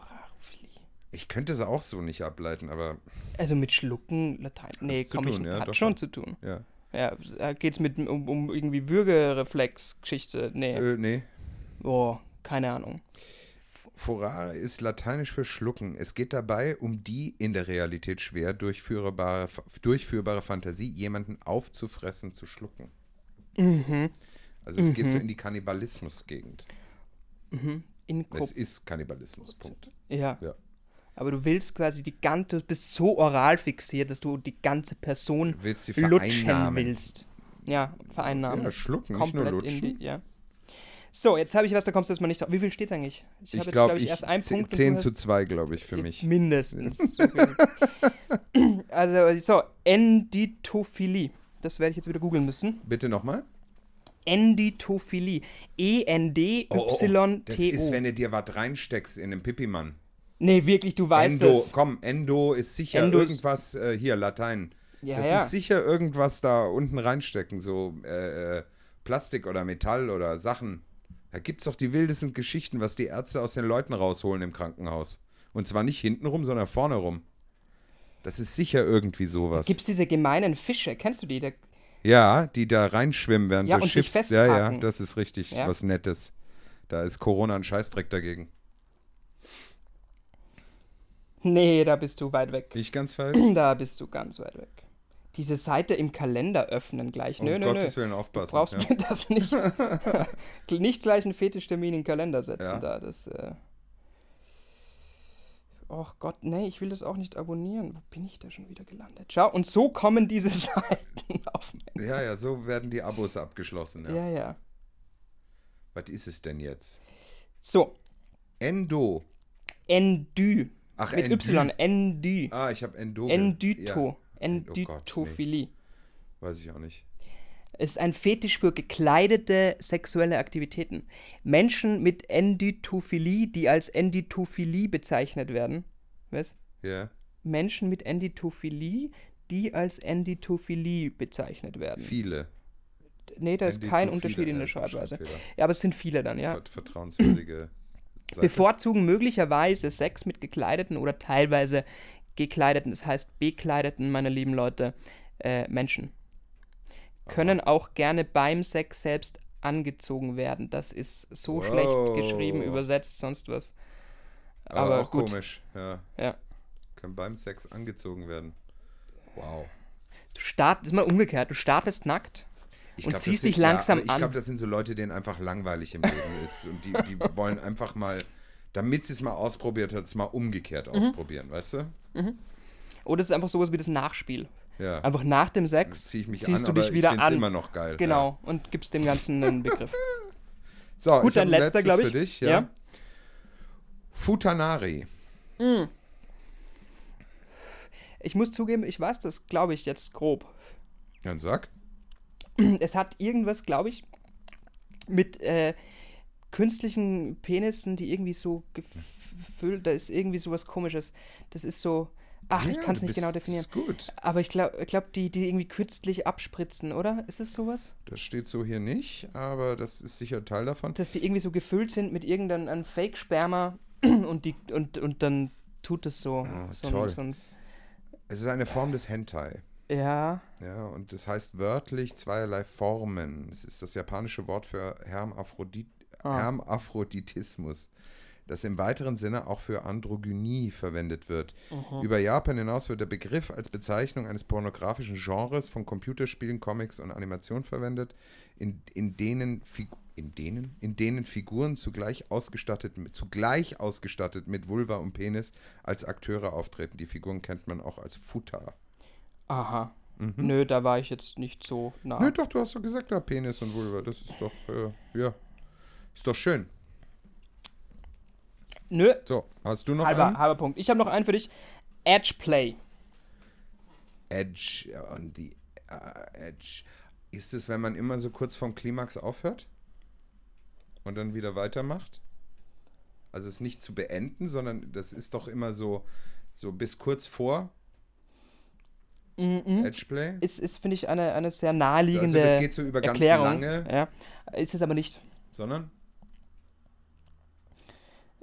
Speaker 2: Ich könnte es auch so nicht ableiten, aber
Speaker 1: Also mit Schlucken Latein. Nee, komm ich
Speaker 2: ja,
Speaker 1: hat schon zu tun.
Speaker 2: ja.
Speaker 1: Ja, äh, geht's mit um, um irgendwie Würgereflex-Geschichte? Nee.
Speaker 2: Äh, nee.
Speaker 1: Oh, keine Ahnung.
Speaker 2: Forare ist lateinisch für schlucken. Es geht dabei um die in der Realität schwer durchführbare, durchführbare Fantasie, jemanden aufzufressen, zu schlucken.
Speaker 1: Mhm.
Speaker 2: Also es geht so in die Kannibalismus-Gegend.
Speaker 1: Inko
Speaker 2: Es ist Kannibalismus, Punkt.
Speaker 1: ja.
Speaker 2: Ja.
Speaker 1: Aber du willst quasi die ganze, du bist so oral fixiert, dass du die ganze Person
Speaker 2: Du willst
Speaker 1: lutschen willst. Ja, vereinnahmen.
Speaker 2: Ja, schlucken, nicht
Speaker 1: Komplett
Speaker 2: nur
Speaker 1: in
Speaker 2: lutschen.
Speaker 1: die, ja. So, jetzt habe ich was, da kommst du erstmal nicht drauf. Wie viel steht eigentlich?
Speaker 2: Ich
Speaker 1: habe jetzt,
Speaker 2: glaube,
Speaker 1: glaub ich,
Speaker 2: ich,
Speaker 1: erst einen
Speaker 2: zehn-
Speaker 1: Punkt. und
Speaker 2: 10
Speaker 1: du
Speaker 2: zu
Speaker 1: hast-
Speaker 2: 2, glaube ich, für mich.
Speaker 1: Mindestens. Also, so, Enditophilie. Das werde ich jetzt wieder googeln müssen.
Speaker 2: Bitte nochmal.
Speaker 1: Enditophilie. E-N-D-Y-T-O.
Speaker 2: Das ist, wenn du dir was reinsteckst in den Pipimann.
Speaker 1: Nee, wirklich, du weißt
Speaker 2: Endo,
Speaker 1: es.
Speaker 2: komm, Endo ist sicher
Speaker 1: Endo-
Speaker 2: irgendwas, äh, hier, Latein.
Speaker 1: Ja,
Speaker 2: das
Speaker 1: ja.
Speaker 2: ist sicher irgendwas da unten reinstecken, so äh, äh, Plastik oder Metall oder Sachen. Da gibt es doch die wildesten Geschichten, was die Ärzte aus den Leuten rausholen im Krankenhaus. Und zwar nicht hintenrum, sondern vorne rum. Das ist sicher irgendwie sowas.
Speaker 1: Gibt es diese gemeinen Fische? Kennst du die? Der,
Speaker 2: Ja, die da reinschwimmen während
Speaker 1: Ja,
Speaker 2: des
Speaker 1: und sich
Speaker 2: Schiffs. Ja, ja, das ist richtig
Speaker 1: Ja.
Speaker 2: was Nettes. Da ist Corona ein Scheißdreck dagegen.
Speaker 1: Nee, da bist du weit weg.
Speaker 2: Bin ich ganz falsch?
Speaker 1: Da bist du ganz weit weg. Diese Seite im Kalender öffnen gleich. Nö,
Speaker 2: um
Speaker 1: nö,
Speaker 2: Gottes
Speaker 1: nö.
Speaker 2: Willen
Speaker 1: Du
Speaker 2: aufpassen.
Speaker 1: brauchst
Speaker 2: ja.
Speaker 1: mir das nicht. nicht gleich einen Fetischtermin in den Kalender setzen
Speaker 2: Ja.
Speaker 1: da. Das, äh Och Gott, nee, ich will das auch nicht abonnieren. Wo bin ich da schon wieder gelandet? Schau, und so kommen diese Seiten auf mich.
Speaker 2: ja, ja, so werden die Abos abgeschlossen. Ja.
Speaker 1: Ja, ja.
Speaker 2: Was ist es denn jetzt?
Speaker 1: So,
Speaker 2: Endo.
Speaker 1: Endü.
Speaker 2: Ach,
Speaker 1: Mit
Speaker 2: Endü.
Speaker 1: Y, Endü.
Speaker 2: Ah, ich habe Endo.
Speaker 1: Endyto.
Speaker 2: Ja. Oh Gott,
Speaker 1: Endytophilie.
Speaker 2: Weiß ich auch nicht.
Speaker 1: ist ein Fetisch für gekleidete sexuelle Aktivitäten. Menschen mit Endytophilie, die als Endytophilie bezeichnet werden. Was?
Speaker 2: Ja.
Speaker 1: Menschen mit Endytophilie, die als Endytophilie bezeichnet werden.
Speaker 2: Viele.
Speaker 1: Nee, da ist kein Unterschied in der Schreibweise. Ja, aber es sind viele dann, ja.
Speaker 2: Vert vertrauenswürdige.
Speaker 1: Bevorzugen möglicherweise Sex mit gekleideten oder teilweise gekleideten, das heißt bekleideten, meine lieben Leute, äh, Menschen. Können auch gerne beim Sex selbst angezogen werden. Das ist so
Speaker 2: Wow.
Speaker 1: schlecht geschrieben, übersetzt, sonst was.
Speaker 2: Aber,
Speaker 1: Aber
Speaker 2: auch
Speaker 1: gut.
Speaker 2: komisch. Ja.
Speaker 1: Ja.
Speaker 2: Können beim Sex angezogen werden. Wow.
Speaker 1: Du startest, ist mal umgekehrt, du startest nackt
Speaker 2: Ich
Speaker 1: Und
Speaker 2: glaub,
Speaker 1: ziehst
Speaker 2: sind-
Speaker 1: dich langsam
Speaker 2: ja, aber
Speaker 1: an.
Speaker 2: Ich glaube, das sind so Leute, denen einfach langweilig im Leben ist. Und die, die wollen einfach mal, damit sie es mal ausprobiert hat, es mal umgekehrt
Speaker 1: Mhm.
Speaker 2: ausprobieren, weißt du?
Speaker 1: Oder es ist einfach sowas wie das Nachspiel.
Speaker 2: Ja.
Speaker 1: Einfach nach dem Sex
Speaker 2: ich mich
Speaker 1: ziehst
Speaker 2: an,
Speaker 1: du dich
Speaker 2: ich
Speaker 1: wieder
Speaker 2: find's
Speaker 1: an.
Speaker 2: immer noch geil.
Speaker 1: Genau, und gibst dem Ganzen einen Begriff.
Speaker 2: Ja. So,
Speaker 1: Gut,
Speaker 2: ich
Speaker 1: dein
Speaker 2: ein
Speaker 1: letzter,
Speaker 2: letztes
Speaker 1: glaub ich.
Speaker 2: Für dich, ja.
Speaker 1: Ja.
Speaker 2: Futanari.
Speaker 1: Ich muss zugeben, ich weiß das, glaube ich, jetzt grob.
Speaker 2: Dann sag.
Speaker 1: Es hat irgendwas, glaube ich, mit äh, künstlichen Penissen, die irgendwie so gefüllt, da ist irgendwie sowas komisches. Das ist so, ach, ich
Speaker 2: Ja,
Speaker 1: kann es nicht genau definieren.
Speaker 2: Gut.
Speaker 1: Aber ich glaube, glaub, die, die irgendwie künstlich abspritzen, oder? Ist es sowas?
Speaker 2: Das steht so hier nicht, aber das ist sicher Teil davon.
Speaker 1: Dass die irgendwie so gefüllt sind mit irgendeinem Fake-Sperma und, die, und, und dann tut es so.
Speaker 2: Ah,
Speaker 1: so,
Speaker 2: toll.
Speaker 1: Ein, so ein,
Speaker 2: Es ist eine Form des Hentai.
Speaker 1: Ja,
Speaker 2: Ja, und das heißt wörtlich zweierlei Formen. Es ist das japanische Wort für Hermaphrodit
Speaker 1: Ah.
Speaker 2: Hermaphroditismus, das im weiteren Sinne auch für Androgynie verwendet wird.
Speaker 1: Mhm.
Speaker 2: Über Japan hinaus wird der Begriff als Bezeichnung eines pornografischen Genres von Computerspielen, Comics und Animation verwendet, in, in denen Figu in denen, in denen Figuren zugleich ausgestattet, mit- zugleich ausgestattet mit Vulva und Penis als Akteure auftreten. Die Figuren kennt man auch als Futter.
Speaker 1: Aha. Nö, da war ich jetzt nicht so nah.
Speaker 2: Nö, doch, du hast doch gesagt, da Penis und Vulva. Das ist doch, äh, ja. Ist doch schön.
Speaker 1: Nö,
Speaker 2: So, hast du noch
Speaker 1: halber,
Speaker 2: einen?
Speaker 1: halber Punkt. Ich habe noch einen für dich. Edge Play.
Speaker 2: Edge on the äh, Edge. Ist es, wenn man immer so kurz vorm Klimax aufhört und dann wieder weitermacht? Also es nicht zu beenden, sondern das ist doch immer so, so bis kurz vor
Speaker 1: Mhm.
Speaker 2: Edgeplay.
Speaker 1: Ist, ist finde ich, eine, eine sehr naheliegende
Speaker 2: Also das geht so über ganz
Speaker 1: Erklärung.
Speaker 2: lange,
Speaker 1: Ja. Ist es aber nicht.
Speaker 2: sondern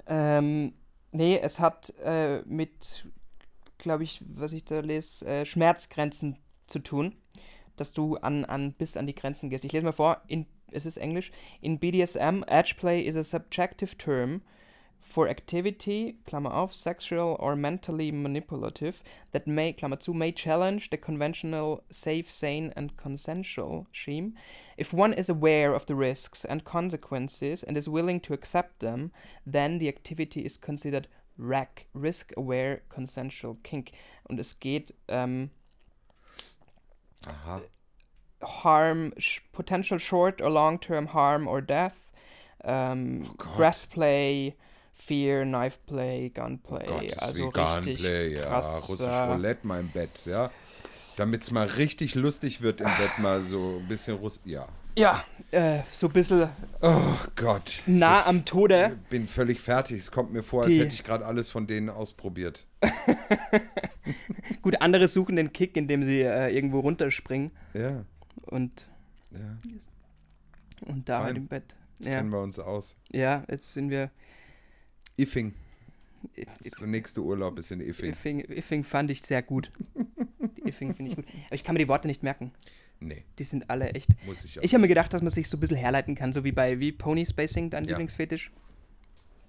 Speaker 1: Ähm, nee, es hat äh, mit, glaube ich, was ich da lese, äh, Schmerzgrenzen zu tun, dass du an, an bis an die Grenzen gehst. Ich lese mal vor, in, es ist Englisch. In BDSM, Edgeplay is a subjective term for activity, Klammer auf, sexual or mentally manipulative, that may, Klammer zu, may challenge the conventional safe, sane and consensual scheme. If one is aware of the risks and consequences and is willing to accept them, then the activity is considered RAC, Risk Aware Consensual Kink. Und es geht ähm,
Speaker 2: aha.
Speaker 1: harm, sh potential short or long term harm or death, ähm,
Speaker 2: Oh
Speaker 1: breath play, fear, knife play, gunplay.
Speaker 2: Gottes
Speaker 1: also
Speaker 2: Willen,
Speaker 1: richtig
Speaker 2: Gunplay, ja,
Speaker 1: krass,
Speaker 2: russisch Roulette im Bett, ja. Damit es mal richtig lustig wird im Bett, mal so ein bisschen Russ. Ja.
Speaker 1: Ja, äh, so ein bisschen
Speaker 2: Oh Gott.
Speaker 1: nah am Tode.
Speaker 2: Ich bin völlig fertig. Es kommt mir vor, als
Speaker 1: Die-
Speaker 2: hätte ich gerade alles von denen ausprobiert.
Speaker 1: Gut, andere suchen den Kick, indem sie äh, irgendwo runterspringen
Speaker 2: Ja,
Speaker 1: und,
Speaker 2: ja.
Speaker 1: und da
Speaker 2: Fein.
Speaker 1: im Bett.
Speaker 2: Das
Speaker 1: Ja.
Speaker 2: kennen wir uns aus.
Speaker 1: ja, jetzt sind wir.
Speaker 2: Iffing. Das der nächste Urlaub ist in Iffing.
Speaker 1: Iffing, Iffing fand ich sehr gut. Iffing finde ich gut. Aber ich kann mir die Worte nicht merken.
Speaker 2: Nee,
Speaker 1: Die sind alle echt.
Speaker 2: muss ich auch.
Speaker 1: Ich habe mir gedacht, dass man sich so ein bisschen herleiten kann, so wie bei wie Pony Spacing, dein
Speaker 2: Ja.
Speaker 1: Lieblingsfetisch.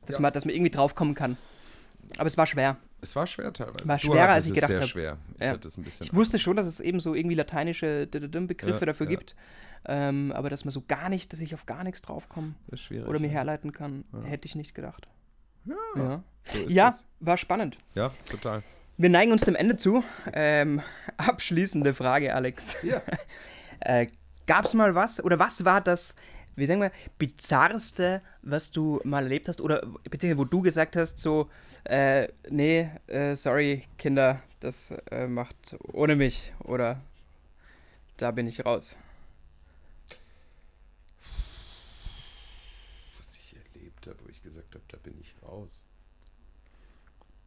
Speaker 1: Dass,
Speaker 2: Ja.
Speaker 1: man, dass man irgendwie draufkommen kann. Aber es war schwer.
Speaker 2: es war schwer teilweise.
Speaker 1: War schwerer, als ich
Speaker 2: es
Speaker 1: gedacht
Speaker 2: sehr
Speaker 1: hab.
Speaker 2: schwer. Ich
Speaker 1: Ja.
Speaker 2: es.
Speaker 1: Ich wusste schon, dass es eben so irgendwie lateinische Begriffe
Speaker 2: Ja,
Speaker 1: dafür
Speaker 2: ja.
Speaker 1: gibt. Ähm, aber dass man so gar nicht, dass ich auf gar nichts draufkomme oder mir herleiten kann, hätte ich nicht gedacht.
Speaker 2: Ja,
Speaker 1: Ja,
Speaker 2: so
Speaker 1: ja war spannend.
Speaker 2: Ja, total.
Speaker 1: Wir neigen uns dem Ende zu. Ähm, abschließende Frage, Alex.
Speaker 2: Ja.
Speaker 1: Äh, Gab es mal was oder was war das, wie sagen wir, bizarrste, was du mal erlebt hast oder beziehungsweise wo du gesagt hast, so, äh, nee, äh, sorry, Kinder, das äh, macht ohne mich oder da bin ich raus.
Speaker 2: Was ich erlebt habe, wo ich gesagt habe, da bin ich raus.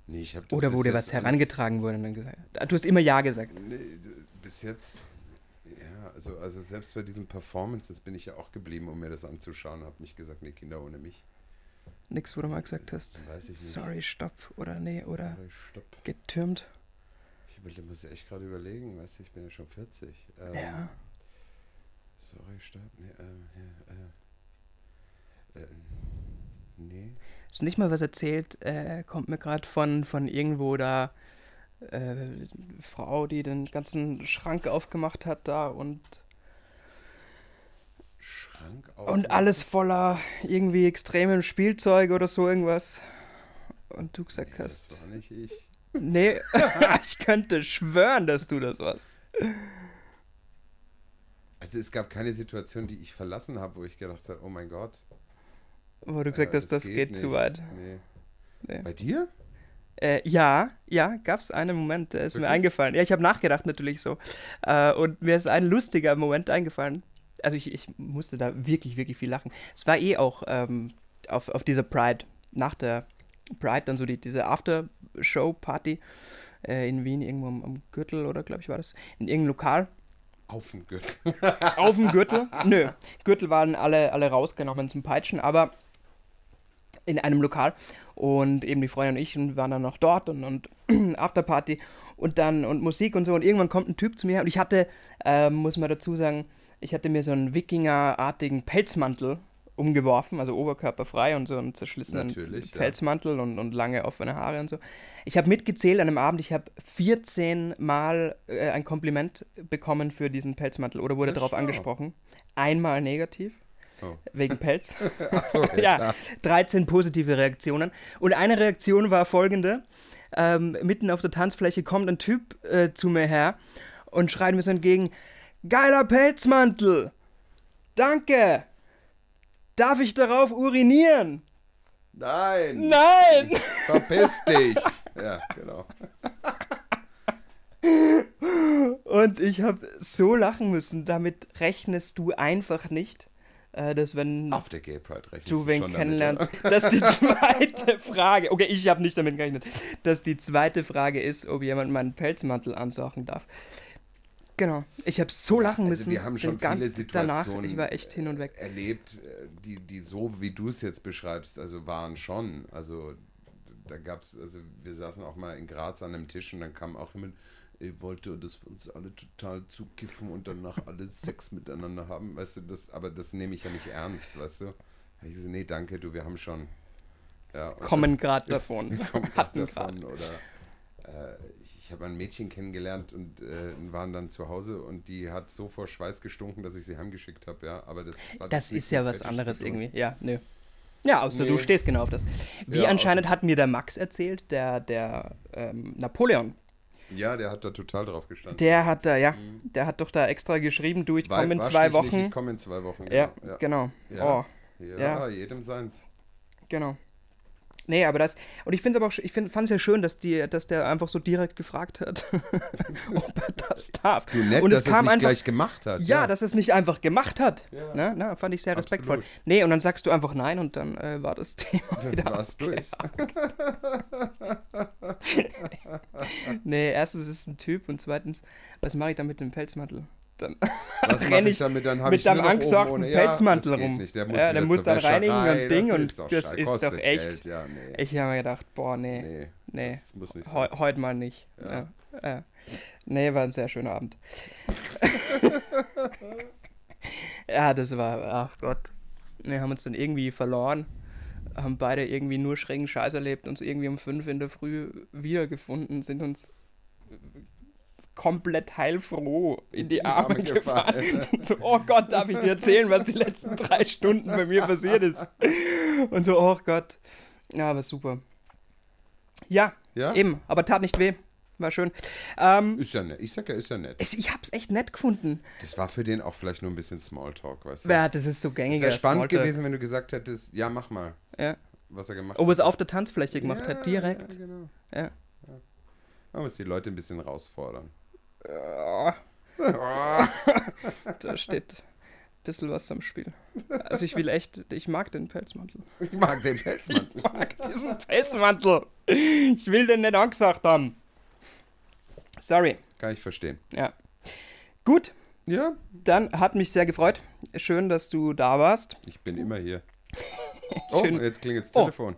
Speaker 2: Nee, ich habe
Speaker 1: Oder wo dir was herangetragen wurde und dann gesagt. Du hast immer Ja gesagt.
Speaker 2: Nee, bis jetzt, ja, also, also selbst bei diesen Performances bin ich ja auch geblieben, um mir das anzuschauen. Habe nicht gesagt, nee, Kinder ohne mich.
Speaker 1: Nix, wo du mal gesagt hast.
Speaker 2: Weiß ich nicht.
Speaker 1: Sorry, stopp oder nee oder
Speaker 2: Sorry, stopp.
Speaker 1: getürmt.
Speaker 2: Ich muss ja echt gerade überlegen, weißt du, ich bin ja schon 40. Ähm,
Speaker 1: Ja.
Speaker 2: Sorry, stopp. Nee, ähm, ja, äh, äh, nee.
Speaker 1: Hast du nicht mal was erzählt? Äh, kommt mir gerade von, von irgendwo da äh, Frau, die den ganzen Schrank aufgemacht hat da und,
Speaker 2: Schrank auf.
Speaker 1: und alles voller irgendwie extremem Spielzeug oder so irgendwas. Und du gesagt
Speaker 2: Nee, das
Speaker 1: hast,
Speaker 2: war nicht ich.
Speaker 1: nee, ich könnte schwören, dass du das warst.
Speaker 2: Also es gab keine Situation, die ich verlassen habe, wo ich gedacht habe, oh mein Gott.
Speaker 1: Wo du gesagt
Speaker 2: äh,
Speaker 1: hast, das geht, zu weit.
Speaker 2: Nee.
Speaker 1: Nee.
Speaker 2: Bei dir?
Speaker 1: Äh, ja, ja, gab es einen Moment, der ist mir
Speaker 2: Wirklich?
Speaker 1: eingefallen. Ja, ich habe nachgedacht natürlich so. Äh, und mir ist ein lustiger Moment eingefallen. Also ich, ich musste da wirklich, wirklich viel lachen. Es war eh auch ähm, auf, auf dieser Pride, nach der Pride dann so die, diese After-Show-Party äh, in Wien, irgendwo am, am Gürtel oder glaube ich war das, in irgendeinem Lokal.
Speaker 2: Auf dem Gürtel.
Speaker 1: Auf dem Gürtel? Nö, Gürtel waren alle, alle rausgenommen zum Peitschen, aber in einem Lokal. Und eben die Freundin und ich und waren dann noch dort und, und Afterparty und dann und Musik und so. Und irgendwann kommt ein Typ zu mir und ich hatte, ähm, muss man dazu sagen, ich hatte mir so einen Wikinger-artigen Pelzmantel umgeworfen, also oberkörperfrei und so einen zerschlissenen
Speaker 2: Natürlich, ja.
Speaker 1: Pelzmantel und, und lange offene Haare und so. Ich habe mitgezählt an einem Abend, ich habe 14 Mal äh, ein Kompliment bekommen für diesen Pelzmantel oder wurde
Speaker 2: Ja,
Speaker 1: darauf angesprochen. Einmal negativ,
Speaker 2: Oh.
Speaker 1: wegen Pelz.
Speaker 2: Ach so, ja,
Speaker 1: ja,
Speaker 2: klar.
Speaker 1: 13 positive Reaktionen. Und eine Reaktion war folgende. Ähm, mitten auf der Tanzfläche kommt ein Typ äh, zu mir her und schreit mir so entgegen, geiler Pelzmantel! Danke! Darf ich darauf urinieren?
Speaker 2: Nein!
Speaker 1: Nein!
Speaker 2: Verpiss dich! Ja, genau.
Speaker 1: Und ich habe so lachen müssen, damit rechnest du einfach nicht, dass wenn
Speaker 2: Auf der Gay Pride rechnest
Speaker 1: du wen
Speaker 2: damit,
Speaker 1: kennenlernst, dass die zweite Frage, okay, ich habe nicht damit gerechnet, dass die zweite Frage ist, ob jemand meinen Pelzmantel ansauchen darf. Genau, ich habe so lachen
Speaker 2: Also
Speaker 1: müssen.
Speaker 2: wir haben schon viele
Speaker 1: Danach,
Speaker 2: Situationen
Speaker 1: ich war echt hin und weg.
Speaker 2: erlebt, äh, die, die so, wie du es jetzt beschreibst, also waren schon. Also da gab es, also wir saßen auch mal in Graz an einem Tisch und dann kam auch jemand, wollte das für uns alle total zukiffen und danach alle Sex miteinander haben, weißt du, das, aber das nehme ich ja nicht ernst, weißt du. Ich gesagt, nee, danke, du, wir haben schon. Ja, und
Speaker 1: Kommen gerade davon.
Speaker 2: kommen grad
Speaker 1: Hatten
Speaker 2: davon. Oder äh, ich, habe ein Mädchen kennengelernt und äh, waren dann zu Hause und die hat so vor Schweiß gestunken, dass ich sie heimgeschickt habe, ja. Aber das
Speaker 1: Das ist ja was anderes irgendwie. Ja, nö. Ja, außer du
Speaker 2: Nee.
Speaker 1: stehst genau auf das. Wie
Speaker 2: Ja,
Speaker 1: anscheinend hat mir der Max erzählt, der, der ähm, Napoleon.
Speaker 2: Ja, der hat da total drauf gestanden.
Speaker 1: Der hat da, ja, der hat doch da extra geschrieben, du, ich komme in zwei Wochen.
Speaker 2: Nicht, ich komme in zwei Wochen.
Speaker 1: ja,
Speaker 2: Genau. Ja,
Speaker 1: genau.
Speaker 2: Ja.
Speaker 1: Oh,
Speaker 2: ja. jedem seins.
Speaker 1: genau. Nee, aber das, und ich finde es aber auch, ich fand es ja schön, dass, die, dass der einfach so direkt gefragt hat, ob er das darf.
Speaker 2: Du nett,
Speaker 1: und
Speaker 2: dass
Speaker 1: es
Speaker 2: es
Speaker 1: kam
Speaker 2: nicht
Speaker 1: einfach,
Speaker 2: gleich gemacht hat.
Speaker 1: ja, dass er es nicht einfach gemacht hat.
Speaker 2: Ja.
Speaker 1: Ne? Na, fand ich sehr respektvoll.
Speaker 2: Absolut.
Speaker 1: Nee, und dann sagst du einfach nein und dann äh, war das Thema
Speaker 2: Dann
Speaker 1: wieder
Speaker 2: war es durch.
Speaker 1: Nee, erstens ist es ein Typ und zweitens, was mache ich da mit dem Pelzmantel? Dann
Speaker 2: Was mache
Speaker 1: ich
Speaker 2: damit? Dann habe
Speaker 1: mit
Speaker 2: ich
Speaker 1: deinem.
Speaker 2: Ja,
Speaker 1: Pelzmantel
Speaker 2: das geht
Speaker 1: rum.
Speaker 2: Nicht. Der muss,
Speaker 1: Ja, der muss dann reinigen und. Ding
Speaker 2: das
Speaker 1: und
Speaker 2: ist doch
Speaker 1: das ist doch echt-
Speaker 2: Geld. Ja, nee.
Speaker 1: ich habe mir gedacht, boah, nee,
Speaker 2: nee,
Speaker 1: nee,
Speaker 2: das muss nicht sein.
Speaker 1: heute mal nicht.
Speaker 2: Ja.
Speaker 1: Ja. Ja. Nee, war ein sehr schöner Abend. ja, das war, ach Gott. Wir haben uns dann irgendwie verloren, haben beide irgendwie nur schrägen Scheiß erlebt, uns irgendwie um fünf in der Früh wiedergefunden, sind uns komplett heilfroh in die Arme,
Speaker 2: Arme
Speaker 1: gefallen.
Speaker 2: gefallen.
Speaker 1: so, oh Gott, darf ich dir erzählen, was die letzten drei Stunden bei mir passiert ist? Und so, oh Gott. Ja, aber super. Ja,
Speaker 2: Ja?
Speaker 1: eben, aber tat nicht weh. War schön. Ähm,
Speaker 2: Ist ja nett. Ich sag ja, ist ja nett.
Speaker 1: es, ich hab's echt nett gefunden.
Speaker 2: Das war für den auch vielleicht nur ein bisschen Smalltalk, weißt du?
Speaker 1: Ja, das ist so
Speaker 2: es
Speaker 1: gängiger
Speaker 2: wäre spannend
Speaker 1: Smalltalk.
Speaker 2: gewesen, wenn du gesagt hättest, ja, mach mal,
Speaker 1: Ja.
Speaker 2: was er gemacht
Speaker 1: Ob er
Speaker 2: hat.
Speaker 1: es auf der Tanzfläche gemacht
Speaker 2: ja,
Speaker 1: hat, direkt.
Speaker 2: Ja, genau.
Speaker 1: Ja.
Speaker 2: Man muss die Leute ein bisschen herausfordern.
Speaker 1: Ja. da steht ein bisschen was am Spiel. Also ich will echt, ich mag den Pelzmantel.
Speaker 2: Ich mag den Pelzmantel.
Speaker 1: Ich mag diesen Pelzmantel. Ich will den nicht angesagt haben. Sorry.
Speaker 2: Kann ich verstehen.
Speaker 1: Ja. Gut,
Speaker 2: Ja,
Speaker 1: dann hat mich sehr gefreut. Schön, dass du da warst.
Speaker 2: ich bin immer hier. Oh,
Speaker 1: Schön.
Speaker 2: jetzt klingelt das
Speaker 1: Oh.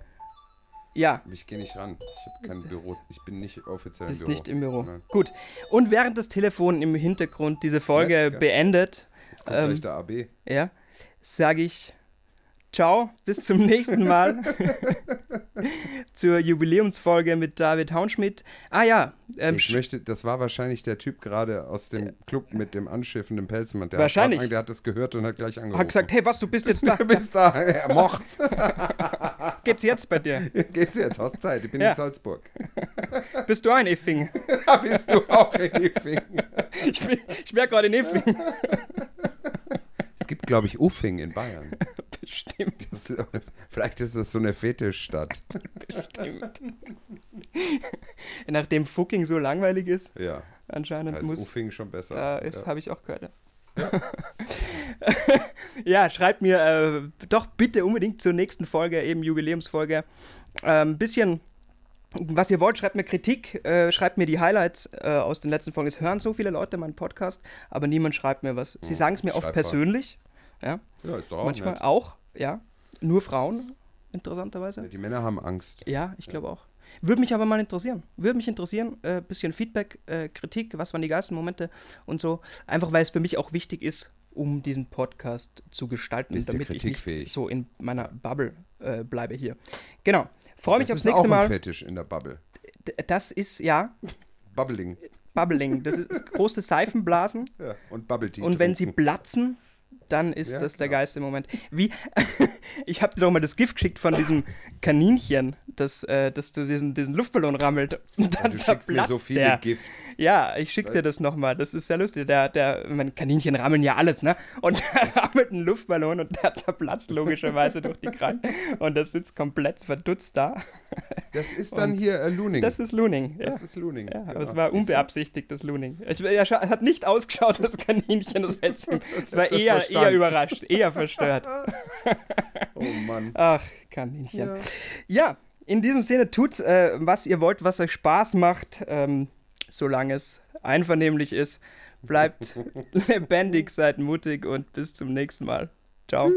Speaker 1: Ja,
Speaker 2: Ich gehe nicht ran. Ich habe kein Büro. Ich bin nicht offiziell
Speaker 1: bist
Speaker 2: im Büro.
Speaker 1: nicht im Büro.
Speaker 2: Nein.
Speaker 1: Gut. Und während das Telefon im Hintergrund diese Folge
Speaker 2: gell?
Speaker 1: beendet,
Speaker 2: Jetzt kommt
Speaker 1: Ähm,
Speaker 2: gleich der AB.
Speaker 1: ja, sage ich Ciao, bis zum nächsten Mal zur Jubiläumsfolge mit David Haunschmidt. Ah ja, ähm,
Speaker 2: Ich möchte, das war wahrscheinlich der Typ gerade aus dem Club mit dem anschiffenden Pelzmann. Der
Speaker 1: Wahrscheinlich.
Speaker 2: Hat, der hat das gehört und hat gleich angerufen.
Speaker 1: hat gesagt, hey, was, du bist jetzt da.
Speaker 2: du bist da, er mocht's.
Speaker 1: Geht's jetzt bei dir?
Speaker 2: Geht's jetzt? Hast Zeit? Ich bin
Speaker 1: Ja.
Speaker 2: in Salzburg.
Speaker 1: Bist du ein Effing?
Speaker 2: Bist du auch in Effing.
Speaker 1: ich, bin- ich wäre gerade in Effing.
Speaker 2: Es gibt, glaube ich, Uffing in Bayern.
Speaker 1: Bestimmt,
Speaker 2: Das, vielleicht ist das so eine Fetischstadt.
Speaker 1: bestimmt. Nachdem Fucking so langweilig ist,
Speaker 2: Ja,
Speaker 1: anscheinend
Speaker 2: da ist
Speaker 1: muss.
Speaker 2: Uffing schon besser.
Speaker 1: Da ist,
Speaker 2: ja.
Speaker 1: habe ich auch gehört. Ja. ja, schreibt mir äh, doch bitte unbedingt zur nächsten Folge, eben Jubiläumsfolge, äh, ein bisschen, was ihr wollt. Schreibt mir Kritik, äh, schreibt mir die Highlights äh, aus den letzten Folgen. Es hören so viele Leute meinen Podcast, aber niemand schreibt mir was. Sie
Speaker 2: Oh,
Speaker 1: sagen es mir oft persönlich, ja,
Speaker 2: ja, ist doch auch
Speaker 1: manchmal
Speaker 2: nett.
Speaker 1: auch, ja. Nur Frauen, interessanterweise.
Speaker 2: Die Männer haben Angst.
Speaker 1: Ja, ich glaube auch. Würde mich aber mal interessieren. Würde mich interessieren, äh, bisschen Feedback, äh, Kritik, was waren die geilsten Momente und so. Einfach weil es für mich auch wichtig ist, um diesen Podcast zu gestalten,
Speaker 2: Bist
Speaker 1: damit ich nicht so in meiner Bubble äh, bleibe hier. Genau. Freue mich
Speaker 2: das
Speaker 1: aufs
Speaker 2: ist
Speaker 1: nächste
Speaker 2: auch ein
Speaker 1: Mal.
Speaker 2: Fetisch in der Bubble.
Speaker 1: D- Das ist, ja,
Speaker 2: Bubbling.
Speaker 1: Bubbling. Das ist große Seifenblasen.
Speaker 2: Ja. Und Bubble Tea.
Speaker 1: Und wenn sie platzen, dann ist
Speaker 2: Ja,
Speaker 1: das der
Speaker 2: klar.
Speaker 1: geilste Moment. Wie, ich habe dir doch mal das Gift geschickt von diesem Kaninchen, das, äh, das zu diesen, diesen Luftballon rammelt. Und dann
Speaker 2: du schickst mir so viele
Speaker 1: der.
Speaker 2: Gifts.
Speaker 1: Ja, ich schick dir das nochmal. Das ist sehr lustig. Der, der, meine Kaninchen rammeln ja alles, ne? Und der rammelt einen Luftballon und der zerplatzt logischerweise durch die Kreise. Und das sitzt komplett verdutzt da.
Speaker 2: Das ist dann hier äh, Looning.
Speaker 1: Das ist Looning. Ja.
Speaker 2: Das ist Looning.
Speaker 1: Ja, aber
Speaker 2: genau.
Speaker 1: es war
Speaker 2: du?
Speaker 1: unbeabsichtigtes Looning. Er hat nicht ausgeschaut, das Kaninchen. Das, heißt, es war eher. Eher überrascht, eher verstört.
Speaker 2: Oh Mann.
Speaker 1: Ach, Kaninchen.
Speaker 2: Ja.
Speaker 1: Ja, in diesem Sinne tut, äh, was ihr wollt, was euch Spaß macht, ähm, solange es einvernehmlich ist. Bleibt lebendig, seid mutig und bis zum nächsten Mal. Ciao.